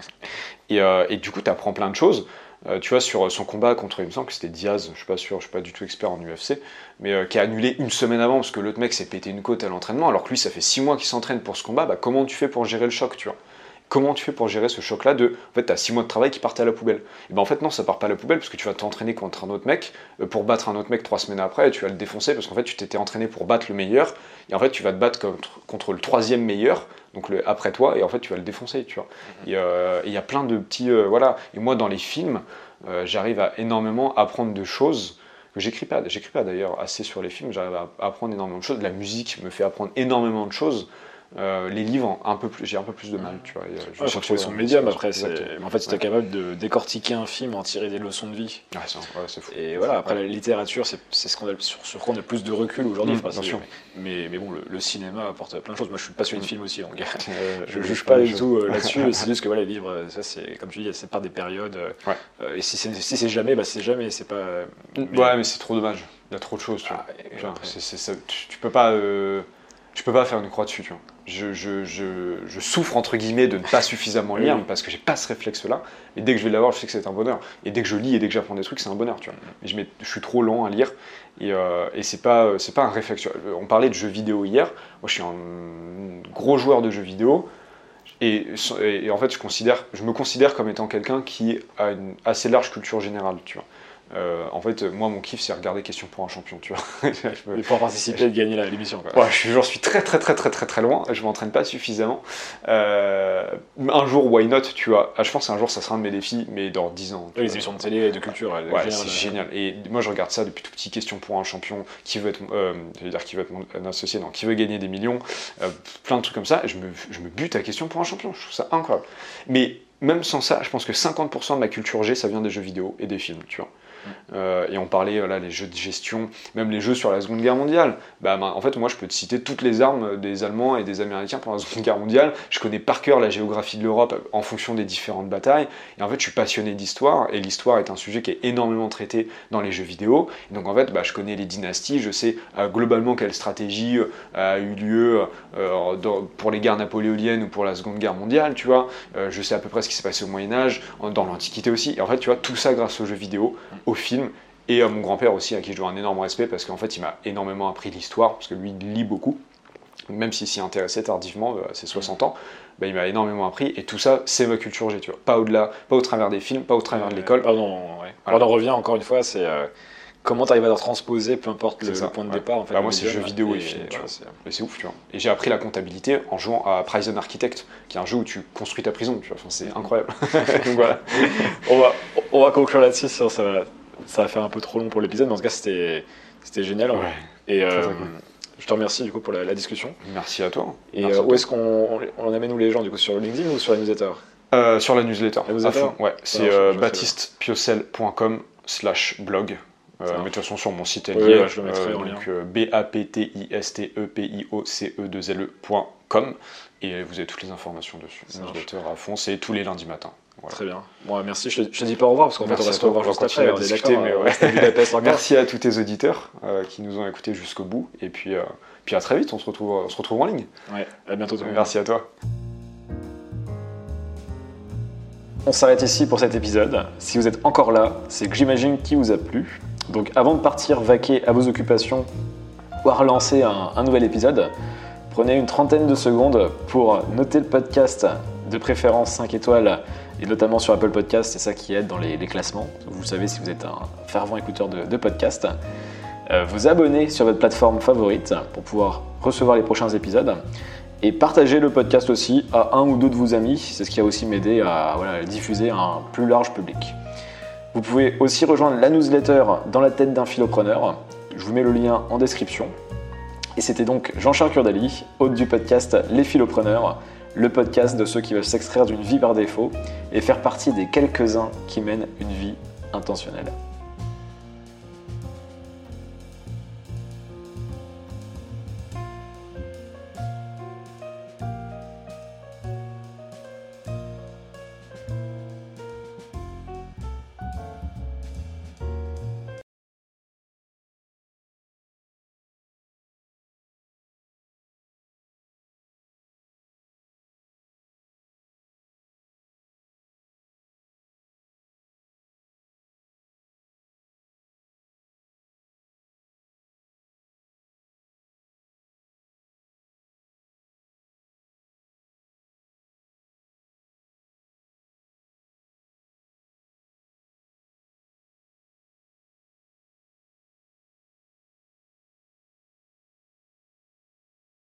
Et, euh, et du coup, tu apprends plein de choses. Euh, tu vois, sur son combat contre, il me semble que c'était Diaz, je suis pas sûr, je suis pas du tout expert en UFC, mais euh, qui a annulé une semaine avant parce que l'autre mec s'est pété une côte à l'entraînement, alors que lui, ça fait six mois qu'il s'entraîne pour ce combat. Bah, comment tu fais pour gérer le choc, tu vois? Comment tu fais pour gérer ce choc-là de, en fait, t'as six mois de travail qui partent à la poubelle. Et ben en fait non, ça part pas à la poubelle parce que tu vas t'entraîner contre un autre mec euh, pour battre un autre mec trois semaines après et tu vas le défoncer parce qu'en fait tu t'étais entraîné pour battre le meilleur et en fait tu vas te battre contre, contre le troisième meilleur donc après toi et en fait tu vas le défoncer tu vois. Et euh, il y a plein de petits euh, voilà et moi dans les films j'arrive à énormément apprendre de choses que j'écris pas j'écris pas d'ailleurs assez sur les films j'arrive à apprendre énormément de choses la musique me fait apprendre énormément de choses Euh, les livres un peu plus j'ai un peu plus de mal tu vois euh, je Ouais, chercher son médium après. En fait, si t'es capable de décortiquer un film, en tirer des leçons de vie. Ouais, c'est ouais, c'est fou Et voilà, après la littérature, c'est ce qu'on a, sur, sur quoi on a plus de recul aujourd'hui. Mm, Enfin, sûr. mais, mais bon, le, le cinéma apporte plein de choses. Moi, je suis passionné de film aussi, donc Euh, je ne je- juge pas du tout euh, là-dessus. c'est juste que voilà, les livres, ça, c'est comme tu dis, c'est par des périodes. et si c'est si jamais, bah, c'est jamais. C'est pas. euh, mais- Ouais, mais c'est trop dommage. Il y a trop de choses, tu vois. Ah, ça- tu, tu peux pas, tu peux pas faire une croix dessus, tu vois. Je, je, je, je souffre entre guillemets de ne pas suffisamment lire parce que j'ai pas ce réflexe-là. Mais dès que je vais l'avoir, je sais que c'est un bonheur. Et dès que je lis et dès que j'apprends des trucs, c'est un bonheur, tu vois. Mais je, mets- je suis trop lent à lire et, euh, et c'est pas, c'est pas un réflexe. On parlait de jeux vidéo hier. Moi, je suis un gros joueur de jeux vidéo. Et, et en fait, je, considère, je me considère comme étant quelqu'un qui a une assez large culture générale, tu vois. Euh, en fait, moi, mon kiff, c'est regarder Question pour un champion, tu vois. Je me- Et pour participer et de gagner l'émission. Ouais, je suis- j'en suis très très très très très très loin, je m'entraîne pas suffisamment. Euh, un jour, why not, tu vois. Ah, je pense qu'un jour ça sera un de mes défis, mais dans 10 ans. Oui, les émissions de télé et de culture. elles Ouais, génèrent c'est génial. Et moi, je regarde ça depuis tout petit. Question pour un champion qui veut être, euh, je veux dire, qui veut être mon un associé, non, qui veut gagner des millions, euh, plein de trucs comme ça. Je me, je me bute à question pour un champion. Je trouve ça incroyable. Mais même sans ça, je pense que 50% de ma culture G, ça vient des jeux vidéo et des films, tu vois. Euh, et on parlait là les jeux de gestion, même les jeux sur la Seconde Guerre mondiale. Bah, en fait, moi, je peux te citer toutes les armes des Allemands et des Américains pendant la Seconde Guerre mondiale. Je connais par cœur la géographie de l'Europe en fonction des différentes batailles. Et en fait, je suis passionné d'histoire. Et l'histoire est un sujet qui est énormément traité dans les jeux vidéo. Donc, en fait, bah, je connais les dynasties. Je sais euh, globalement quelle stratégie euh, a eu lieu pour les guerres napoléoniennes ou pour la Seconde Guerre mondiale. Tu vois, je sais à peu près ce qui s'est passé au Moyen Âge, en- dans l'Antiquité aussi. Et en fait, tu vois, tout ça grâce aux jeux vidéo, aux films et à mon grand-père aussi, à qui je dois un énorme respect, parce qu'en fait, il m'a énormément appris l'histoire, parce que lui, il lit beaucoup, même s'il s'y intéressait tardivement, euh, à ses 60 ans, bah, il m'a énormément appris, et tout ça, c'est ma culture G, tu vois. Pas au-delà, pas au travers des films, pas au travers de l'école. Pardon, ouais. Alors, on revient encore une fois, c'est euh, comment tu arrives à le transposer, peu importe le, C'est ça, le point de ouais. départ. En fait, Bah, moi, c'est jeux vidéo et et films, tu voilà, vois. c'est- Et c'est ouf, tu vois. Et j'ai appris la comptabilité en jouant à Prison Architect, qui est un jeu où tu construis ta prison, tu vois. Enfin, c'est incroyable. Donc voilà. on, va, on va conclure là-dessus, ça va, ça va faire un peu trop long pour l'épisode, mais en tout cas, c'était c'était génial. Ouais. Et euh, je te remercie du coup pour la, la discussion. Merci à toi. Et euh, à où est-ce qu'on on amène nous les gens du coup sur LinkedIn ou sur la newsletter Euh, sur la newsletter. La newsletter? à fond, ouais. C'est euh, je sais. baptistepiocel.com slash blog. Euh, mais de toute façon, sur mon site est Oui, ouais, je le mettrai en donc, lien. euh, B-A-P-T-I-S-T-E-P-I-O-C-E-2-L-E.com. Et vous avez toutes les informations dessus. Newsletter à fond, c'est tous les lundis matins. Voilà. Très bien. Bon, merci. Je te dis pas au revoir parce qu'en fait, on va se revoir juste après. à On est discuter, d'accord. mais euh, ouais. Merci à tous tes auditeurs euh, qui nous ont écoutés jusqu'au bout. Et puis, euh, puis à très vite, on se retrouve, on se retrouve en ligne. Ouais, à bientôt tout. Merci à toi. On s'arrête ici pour cet épisode. Si vous êtes encore là, c'est que j'imagine qu'il vous a plu. Donc avant de partir vaquer à vos occupations ou à relancer un, un nouvel épisode, prenez une trentaine de secondes pour noter le podcast de préférence 5 étoiles et notamment sur Apple Podcast, c'est ça qui aide dans les, classements. Vous savez si vous êtes un fervent écouteur de, de podcast. Euh, vous abonner sur votre plateforme favorite pour pouvoir recevoir les prochains épisodes. Et partagez le podcast aussi à un ou deux de vos amis, c'est ce qui a aussi m'aider à voilà, diffuser à un plus large public. Vous pouvez aussi rejoindre la newsletter dans la tête d'un philopreneur. Je vous mets le lien en description. Et c'était donc Jean-Charles Curdali, hôte du podcast Les Philopreneurs, le podcast de ceux qui veulent s'extraire d'une vie par défaut et faire partie des quelques-uns qui mènent une vie intentionnelle.